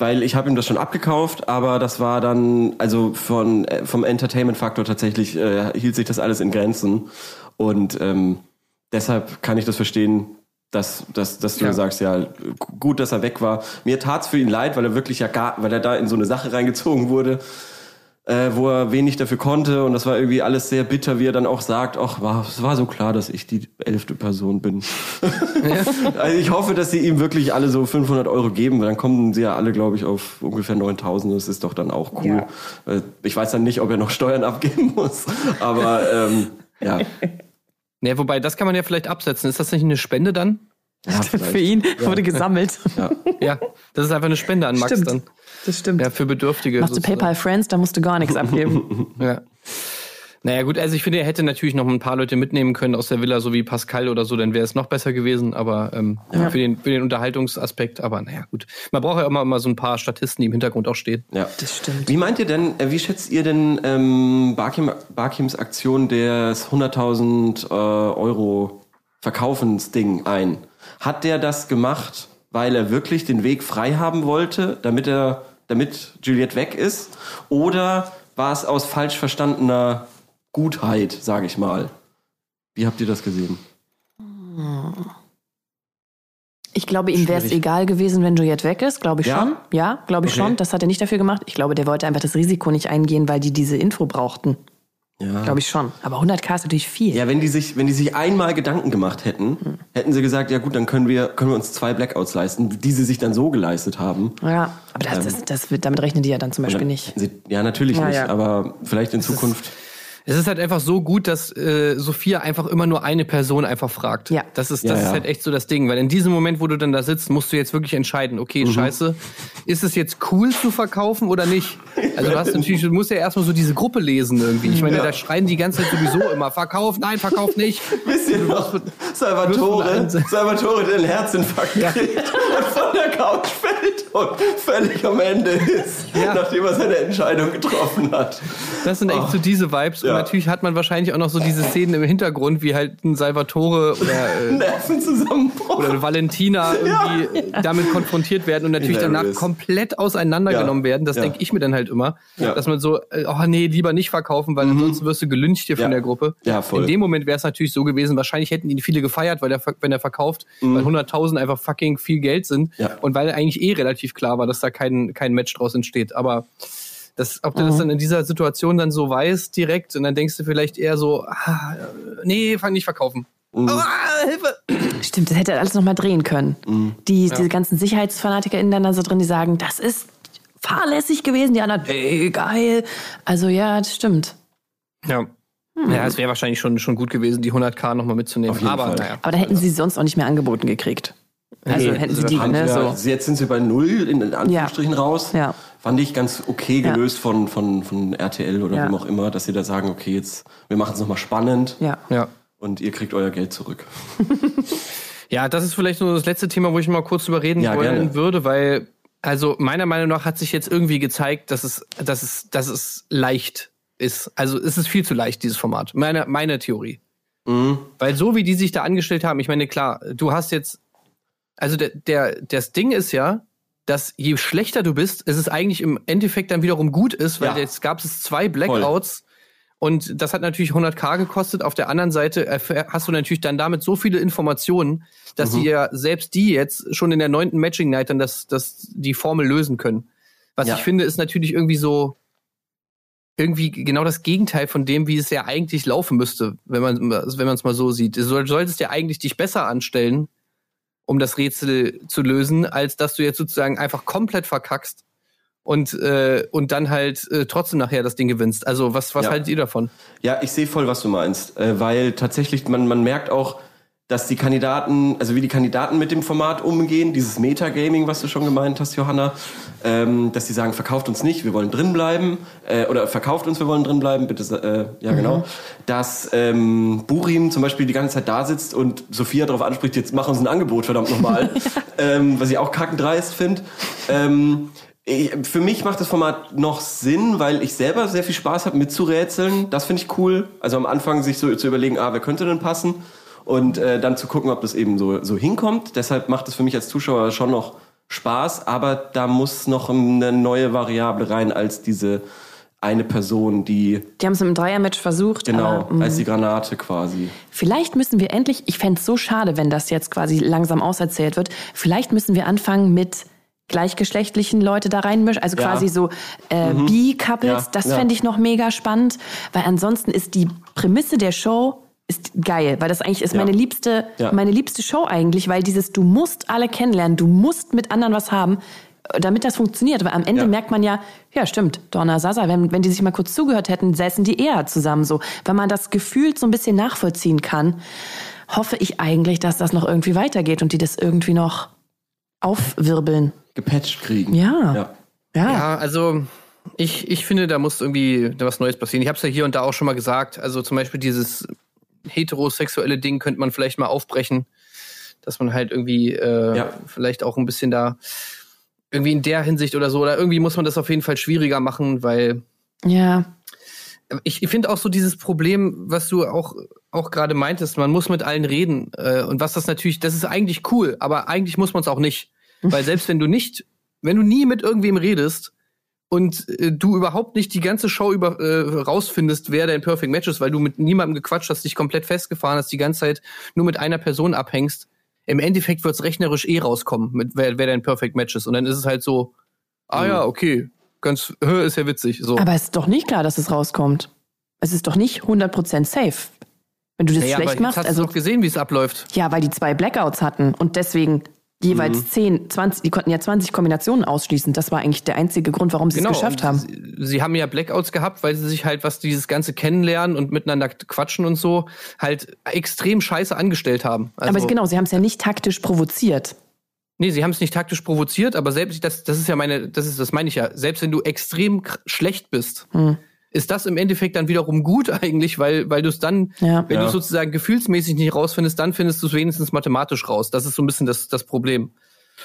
weil ich habe ihm das schon abgekauft, aber das war dann, also von, äh, vom Entertainment-Faktor tatsächlich äh, hielt sich das alles in Grenzen. Und ähm, deshalb kann ich das verstehen, dass, dass, dass du Ja. sagst, ja, gut, dass er weg war. Mir tat's für ihn leid, weil er wirklich ja gar, weil er da in so eine Sache reingezogen wurde, äh, wo er wenig dafür konnte und das war irgendwie alles sehr bitter, wie er dann auch sagt, ach, war, es war so klar, dass ich die elfte Person bin. also ich hoffe, dass sie ihm wirklich alle so 500 Euro geben, weil dann kommen sie ja alle, glaube ich, auf ungefähr 9000. Das ist doch dann auch cool. Äh, Ich weiß dann nicht, ob er noch Steuern abgeben muss, aber ähm, ja. Ne, wobei, das kann man ja vielleicht absetzen. Ist das nicht eine Spende dann? ja Für ihn wurde gesammelt. Ja. Ja, das ist einfach eine Spende an Max Stimmt. dann. Das stimmt. Ja, für Bedürftige. Machst du. PayPal Friends, da musst du gar nichts abgeben. Ja. Naja, gut, also ich finde, er hätte natürlich noch ein paar Leute mitnehmen können aus der Villa, so wie Pascal oder so, dann wäre es noch besser gewesen, aber ähm, für, den, für den Unterhaltungsaspekt, aber naja, gut. Man braucht ja immer mal so ein paar Statisten, die im Hintergrund auch stehen. Ja. Das stimmt. Wie meint ihr denn, äh, wie schätzt ihr denn ähm, Barkim, Barkims Aktion des 100.000 äh, Euro Verkaufensding ein? Hat der das gemacht, weil er wirklich den Weg frei haben wollte, damit er, damit Juliette weg ist? Oder war es aus falsch verstandener Gutheit, sage ich mal? Wie habt ihr das gesehen? Ich glaube, ihm wäre es egal gewesen, wenn Juliette weg ist. Glaube ich Ja? schon. Ja, glaube ich Okay. schon. Das hat er nicht dafür gemacht. Ich glaube, der wollte einfach das Risiko nicht eingehen, weil die diese Info brauchten. Ja. Glaube ich schon. Aber 100k ist natürlich viel. Ja, wenn die sich, wenn die sich einmal Gedanken gemacht hätten, hätten sie gesagt, ja gut, dann können wir, können wir uns zwei Blackouts leisten, die sie sich dann so geleistet haben. Ja, aber das, das, das wird, damit rechnen die ja dann zum Beispiel nicht. Sie, ja, natürlich Ja, nicht, ja. aber vielleicht in Zukunft. Es ist halt einfach so gut, dass äh, Sophia einfach immer nur eine Person einfach fragt. Ja. Das ist, Ja, das ja. ist halt echt so das Ding, weil in diesem Moment, wo du dann da sitzt, musst du jetzt wirklich entscheiden, okay, Mhm. scheiße, ist es jetzt cool zu verkaufen oder nicht? Also du hast natürlich, du musst ja erstmal so diese Gruppe lesen irgendwie. Ich meine, da schreien die ganze Zeit sowieso immer, verkauf, nein, verkauf nicht. Wisst ihr noch, Salvatore, Salvatore, der einen Herzinfarkt kriegt und von der Couch fällt und völlig am Ende ist, Ja. nachdem er seine Entscheidung getroffen hat. Das sind echt so diese Vibes. Ja. Natürlich hat man wahrscheinlich auch noch so diese Szenen im Hintergrund, wie halt ein Salvatore oder, äh, oder eine Valentina irgendwie damit konfrontiert werden und natürlich danach komplett auseinandergenommen Ja. werden. Das Ja. denke ich mir dann halt immer. Ja. Dass man so, äh, oh nee, lieber nicht verkaufen, weil ansonsten wirst du gelüncht hier Ja. von der Gruppe. Ja, voll. In dem Moment wäre es natürlich so gewesen, wahrscheinlich hätten ihn viele gefeiert, weil der, wenn er verkauft, weil 100.000 einfach fucking viel Geld sind. Mhm. Ja. Und weil eigentlich eh relativ klar war, dass da kein, kein Match draus entsteht. Aber das, ob du das dann in dieser Situation dann so weißt direkt und dann denkst du vielleicht eher so, ah, nee, fang nicht verkaufen. Ah, Hilfe. Stimmt, das hätte er alles nochmal drehen können. Die, Diese ganzen SicherheitsfanatikerInnen dann da so drin, die sagen, das ist fahrlässig gewesen. Die anderen, ey, geil. Also ja, das stimmt. Ja. Ja, es wäre wahrscheinlich schon, schon gut gewesen, die 100k nochmal mitzunehmen. Aber naja. Aber da hätten sie sonst auch nicht mehr angeboten gekriegt. Also Nee, hätten sie die, ne, wir- so. Jetzt sind sie bei null in Anführungsstrichen raus. Ja. Fand ich ganz okay Ja. gelöst von, von, von RTL oder Ja. wem auch immer, dass sie da sagen, okay, jetzt, wir machen es nochmal spannend Ja. Ja. und ihr kriegt euer Geld zurück. Ja, das ist vielleicht nur das letzte Thema, wo ich mal kurz drüber reden Ja, wollen gerne. würde, weil, also meiner Meinung nach hat sich jetzt irgendwie gezeigt, dass es, dass es, dass es leicht ist. Also es ist viel zu leicht, dieses Format. Meine, meine Theorie. Mhm. Weil so wie die sich da angestellt haben, ich meine, klar, du hast jetzt, also der, der, das Ding ist ja, dass je schlechter du bist, es ist eigentlich im Endeffekt dann wiederum gut ist, weil Ja. jetzt gab es zwei Blackouts und das hat natürlich 100k gekostet. Auf der anderen Seite hast du natürlich dann damit so viele Informationen, dass Mhm. die ja selbst die jetzt schon in der neunten Matching Night dann das, das die Formel lösen können. Was Ja. ich finde, ist natürlich irgendwie so irgendwie genau das Gegenteil von dem, wie es ja eigentlich laufen müsste, wenn man wenn man es mal so sieht. Du soll- solltest ja eigentlich dich besser anstellen, um das Rätsel zu lösen, als dass du jetzt sozusagen einfach komplett verkackst und äh, und dann halt äh, trotzdem nachher das Ding gewinnst. Also was was Ja. haltet ihr davon? Ja, ich sehe voll, was du meinst, äh, weil tatsächlich man, man merkt auch, dass die Kandidaten, also wie die Kandidaten mit dem Format umgehen, dieses Metagaming, was du schon gemeint hast, Johanna, ähm, dass sie sagen, verkauft uns nicht, wir wollen drin bleiben, äh, oder verkauft uns, wir wollen drin bleiben, bitte, äh, ja genau. Dass ähm, Burim zum Beispiel die ganze Zeit da sitzt und Sophia darauf anspricht, jetzt mach uns ein Angebot, verdammt nochmal, ähm, was ich auch kackendreist finde. Ähm, für mich macht das Format noch Sinn, weil ich selber sehr viel Spaß habe mitzurätseln. Das finde ich cool. Also am Anfang sich so zu überlegen, ah, wer könnte denn passen? Und äh, dann zu gucken, ob das eben so, so hinkommt. Deshalb macht es für mich als Zuschauer schon noch Spaß, aber da muss noch eine neue Variable rein als diese eine Person, die Die haben es im Dreiermatch versucht. genau Aber, mh, als die Granate quasi. vielleicht müssen wir endlich, ich fänd's so schade, wenn das jetzt quasi langsam auserzählt wird, vielleicht müssen wir anfangen mit gleichgeschlechtlichen Leute da reinmischen, also Ja. quasi so äh, B-Couples, Ja, das ja. fände ich noch mega spannend, weil ansonsten ist die Prämisse der Show ist geil, weil das eigentlich ist Ja. meine liebste, Ja. meine liebste Show eigentlich, weil dieses, du musst alle kennenlernen, du musst mit anderen was haben, äh, damit das funktioniert. Weil am Ende Ja. merkt man ja, ja stimmt, Donna Sasa, wenn, wenn die sich mal kurz zugehört hätten, säßen die eher zusammen so. Wenn man das gefühlt so ein bisschen nachvollziehen kann, hoffe ich eigentlich, dass das noch irgendwie weitergeht und die das irgendwie noch aufwirbeln. Gepatcht kriegen. Ja. ja. Ja. Ja, also ich, ich finde, da muss irgendwie was Neues passieren. Ich habe es ja hier und da auch schon mal gesagt. Also zum Beispiel dieses heterosexuelle Ding könnte man vielleicht mal aufbrechen, dass man halt irgendwie äh, Ja. vielleicht auch ein bisschen da irgendwie in der Hinsicht oder so, oder irgendwie muss man das auf jeden Fall schwieriger machen, weil ja. ich, ich finde auch so dieses Problem, was du auch, auch gerade meintest, man muss mit allen reden. Äh, und was das natürlich, das ist eigentlich cool, aber eigentlich muss man es auch nicht. Weil selbst wenn du nicht, wenn du nie mit irgendwem redest und äh, du überhaupt nicht die ganze Show über äh, rausfindest, wer dein Perfect Match ist, weil du mit niemandem gequatscht hast, dich komplett festgefahren hast, die ganze Zeit nur mit einer Person abhängst, im Endeffekt wird's rechnerisch eh rauskommen, mit wer, wer dein Perfect Match ist. Und dann ist es halt so, ah ja, okay, ganz, ist ja witzig. So. Aber es ist doch nicht klar, dass es rauskommt. Es ist doch nicht 100% safe. Wenn du das naja, aber schlecht jetzt machst, hast also du doch gesehen, wie es abläuft. Ja, weil die zwei Blackouts hatten und deswegen jeweils Mhm. 10, 20, die konnten ja 20 Kombinationen ausschließen. Das war eigentlich der einzige Grund, warum sie es geschafft Genau. haben. Sie, sie haben ja Blackouts gehabt, weil sie sich halt, was dieses ganze Kennenlernen und miteinander quatschen und so, halt extrem scheiße angestellt haben. Also, Aber genau, sie haben es ja nicht taktisch provoziert. Nee, sie haben es nicht taktisch provoziert, aber selbst, das, das ist ja meine, das ist, das meine ich ja, selbst wenn du extrem schlecht bist, Hm. Ist das im Endeffekt dann wiederum gut eigentlich, weil, weil du es dann, Ja. wenn Ja. du sozusagen gefühlsmäßig nicht rausfindest, dann findest du es wenigstens mathematisch raus. Das ist so ein bisschen das, das Problem.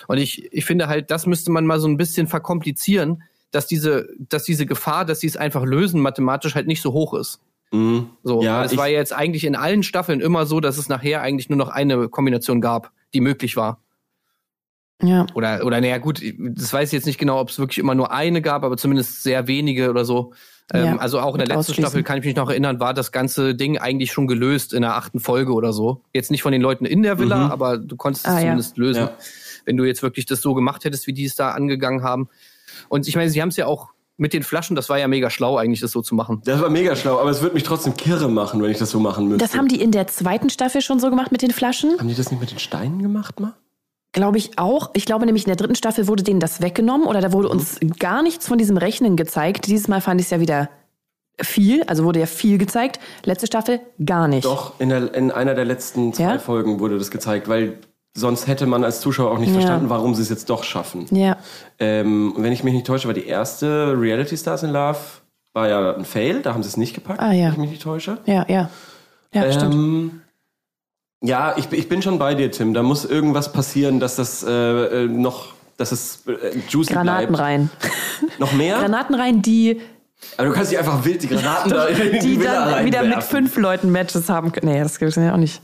Und ich, ich finde halt, das müsste man mal so ein bisschen verkomplizieren, dass diese, dass diese Gefahr, dass sie es einfach lösen, mathematisch halt nicht so hoch ist. Mhm. So, Ja, es war ja jetzt eigentlich in allen Staffeln immer so, dass es nachher eigentlich nur noch eine Kombination gab, die möglich war. Ja. Oder, oder naja, gut, das weiß ich jetzt nicht genau, ob es wirklich immer nur eine gab, aber zumindest sehr wenige oder so. Ähm, Ja, also auch in der letzten. Staffel kann ich mich noch erinnern, war das ganze Ding eigentlich schon gelöst in der achten Folge oder so. Jetzt nicht von den Leuten in der Villa, aber du konntest es Ah, ja. zumindest lösen, Ja. wenn du jetzt wirklich das so gemacht hättest, wie die es da angegangen haben. Und ich meine, sie haben es ja auch mit den Flaschen, das war ja mega schlau, eigentlich das so zu machen. Das war mega schlau, aber es würde mich trotzdem kirre machen, wenn ich das so machen müsste. Das haben die in der zweiten Staffel schon so gemacht mit den Flaschen. haben die das nicht mit den Steinen gemacht mal? Glaube ich auch. Ich glaube nämlich, in der dritten Staffel wurde denen das weggenommen oder da wurde uns gar nichts von diesem Rechnen gezeigt. Dieses Mal fand ich es ja wieder viel, also wurde ja viel gezeigt. Letzte Staffel gar nicht. Doch, in, der, in einer der letzten zwei Ja? Folgen wurde das gezeigt, weil sonst hätte man als Zuschauer auch nicht Ja. verstanden, warum sie es jetzt doch schaffen. Ja. Ähm, wenn ich mich nicht täusche, war die erste Reality Stars in Love war ja ein Fail, da haben sie es nicht gepackt, Ah, ja. wenn ich mich nicht täusche. Ja, ja. Ja, stimmt. Ja, ich, ich bin schon bei dir, Tim. Da muss irgendwas passieren, dass das äh, äh, noch, dass es äh, juicy Granaten bleibt. rein. Noch mehr? Granaten rein, die, Aber du kannst nicht einfach wild die Granaten da in die, die Villa dann wieder mit fünf Leuten Matches haben können. Nee, das gibt es ja auch nicht.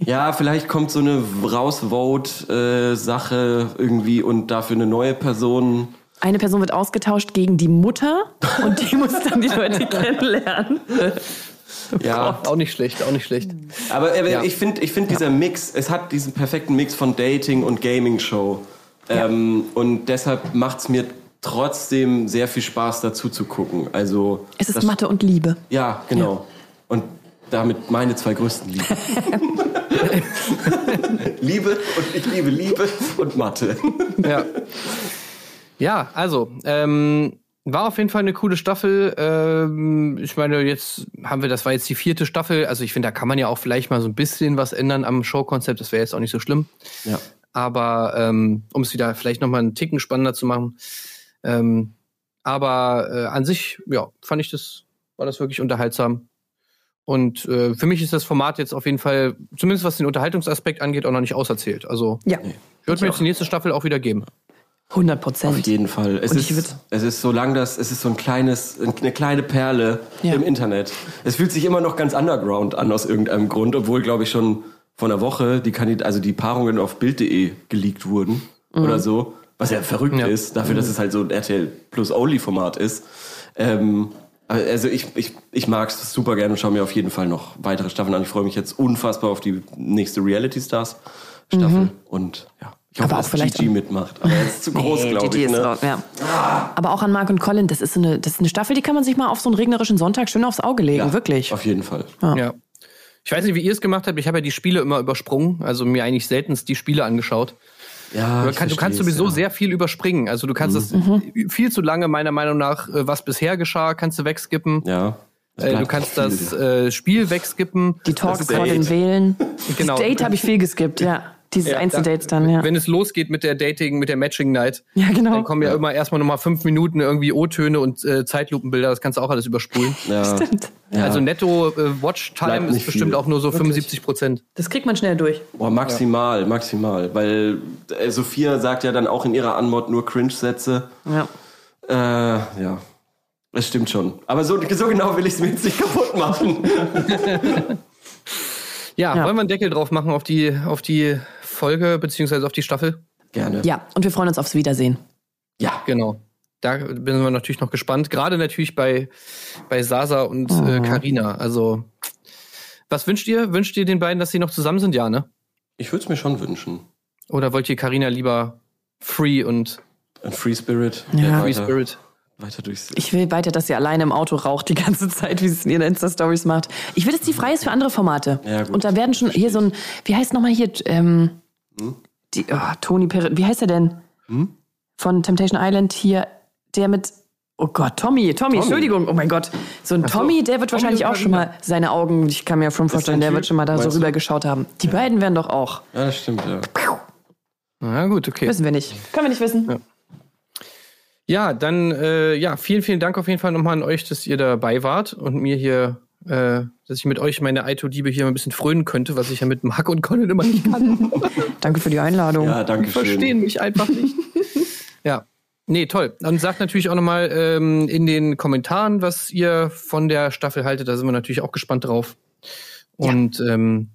Ja, vielleicht kommt so eine Rausvote-Sache irgendwie und dafür eine neue Person. Eine Person wird ausgetauscht gegen die Mutter und die muss dann die Leute kennenlernen. Ja, Auch nicht schlecht, auch nicht schlecht. aber äh, Ja. ich finde, ich find dieser Mix, es hat diesen perfekten Mix von Dating und Gaming-Show. Ähm, und deshalb macht es mir trotzdem sehr viel Spaß dazu zu gucken. Also Es ist das- Mathe und Liebe. Ja, genau. Und damit meine zwei größten Lieben. Liebe und ich liebe Liebe und Mathe. Ja. Ja, also, ähm, war auf jeden Fall eine coole Staffel. Ähm, ich meine, jetzt haben wir, das war jetzt die vierte Staffel. Also ich finde, da kann man ja auch vielleicht mal so ein bisschen was ändern am Showkonzept. Das wäre jetzt auch nicht so schlimm. Ja. Aber ähm, um es wieder vielleicht noch mal einen Ticken spannender zu machen. Ähm, aber äh, an sich, ja, fand ich das, war das wirklich unterhaltsam. Und äh, für mich ist das Format jetzt auf jeden Fall, zumindest was den Unterhaltungsaspekt angeht, auch noch nicht auserzählt. Also Ja, würde mir jetzt die nächste Staffel auch wieder geben. 100% Auf Prozent. jeden Fall. Es Und ich ist, würd- es ist so lang, dass es ist so ein kleines, eine kleine Perle Ja. im Internet. Es fühlt sich immer noch ganz underground an aus irgendeinem Grund, obwohl, glaube ich, schon vor einer Woche die Kandid also die Paarungen auf Bild.de geleakt wurden oder so. Was ja verrückt Ja. ist, dafür, dass es halt so ein RTL Plus Only Format ist. Ähm, also ich, ich, ich mag es super gerne und schaue mir auf jeden Fall noch weitere Staffeln an. Ich freue mich jetzt unfassbar auf die nächste Reality Stars Staffel und ja. Ich hoffe, Aber auch dass vielleicht Gigi an- mitmacht. Aber er ist zu groß, Nee, glaube ich. ist Ne? raus, ja. Aber auch an Mark und Colin, das ist, so eine, das ist eine Staffel, die kann man sich mal auf so einen regnerischen Sonntag schön aufs Auge legen, Ja, wirklich. Auf jeden Fall. Ja. Ich weiß nicht, wie ihr es gemacht habt. Ich habe ja die Spiele immer übersprungen, also mir eigentlich seltenst die Spiele angeschaut. Ja, kann, du kannst sowieso ja. sehr viel überspringen. Also du kannst Mhm. es viel zu lange, meiner Meinung nach, äh, was bisher geschah, kannst du wegskippen. Ja. Äh, du kannst viel. das äh, Spiel wegskippen. Die Talks Das vor den Wählen. Genau. Das Date habe ich viel geskippt, ja. Diese Ja, Einzeldates dann, ja. Wenn es losgeht mit der Dating, mit der Matching Night, Ja, genau. dann kommen ja, immer erstmal nochmal fünf Minuten irgendwie O-Töne und äh, Zeitlupenbilder. Das kannst du auch alles überspulen. Ja. Stimmt. Ja. Also netto äh, Watch-Time ist bestimmt viel. auch nur so 75 Prozent. Das kriegt man schnell durch. Boah, maximal, maximal. Weil äh, Sophia sagt ja dann auch in ihrer Anmod nur Cringe-Sätze. Ja. Äh, ja. Das stimmt schon. Aber so, so genau will ich es mir jetzt nicht kaputt machen. Ja, Ja. wollen wir einen Deckel drauf machen auf die, auf die Folge beziehungsweise auf die Staffel? Gerne. ja, und wir freuen uns aufs Wiedersehen. Ja. Genau. Da sind wir natürlich noch gespannt. Gerade natürlich bei, bei Sasa und äh, Carina. Also, was wünscht ihr? Wünscht ihr den beiden, dass sie noch zusammen sind? Ja, ne? Ich würde es mir schon wünschen. Oder wollt ihr Carina lieber free und Ein Free Spirit. Ja. Free weiter, Spirit? Weiter durchs. Ich will weiter, dass sie alleine im Auto raucht die ganze Zeit, wie sie es in ihren Insta-Stories macht. Ich will, dass sie frei ist für andere Formate. Ja, gut. Und da werden schon hier so ein, wie heißt nochmal hier, ähm, die, oh, Tony Perez, wie heißt er denn? Von Temptation Island hier, der mit, oh Gott, Tommy, Tommy, Entschuldigung, oh mein Gott. So ein Tommy, der wird Tommy wahrscheinlich auch schon mal seine Augen, ich kann mir schon vorstellen, der Typ, wird schon mal da so meinst du? rüber geschaut haben. Die beiden werden doch auch. Ja, das stimmt, ja. Na gut, okay. Wissen wir nicht. Können wir nicht wissen. Ja, dann, äh, ja, vielen, vielen Dank auf jeden Fall nochmal an euch, dass ihr dabei wart und mir hier, äh, dass ich mit euch meine Aito-Liebe hier mal ein bisschen frönen könnte, was ich ja mit Marc und Colin immer nicht kann. Danke für die Einladung. Ja, danke Die schön. verstehen mich einfach nicht. ja. Nee, toll. Und sagt natürlich auch nochmal ähm, in den Kommentaren, was ihr von der Staffel haltet. Da sind wir natürlich auch gespannt drauf. Und ähm,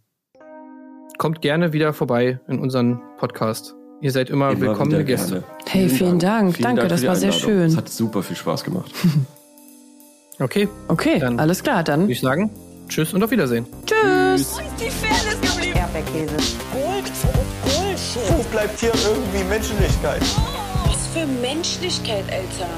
kommt gerne wieder vorbei in unseren Podcast. Ihr seid immer, Immer willkommene Gäste. gerne. Hey, vielen Dank. Danke, für das die war sehr schön. Es hat super viel Spaß gemacht. Okay, Okay, Dann- alles klar, dann. würde ich sagen, tschüss und auf Wiedersehen. Tschüss. Die Fairness geblieben. Erdbeerkäse. Gold, Bullshit. Wo bleibt hier irgendwie Menschlichkeit? Was für Menschlichkeit, Alter.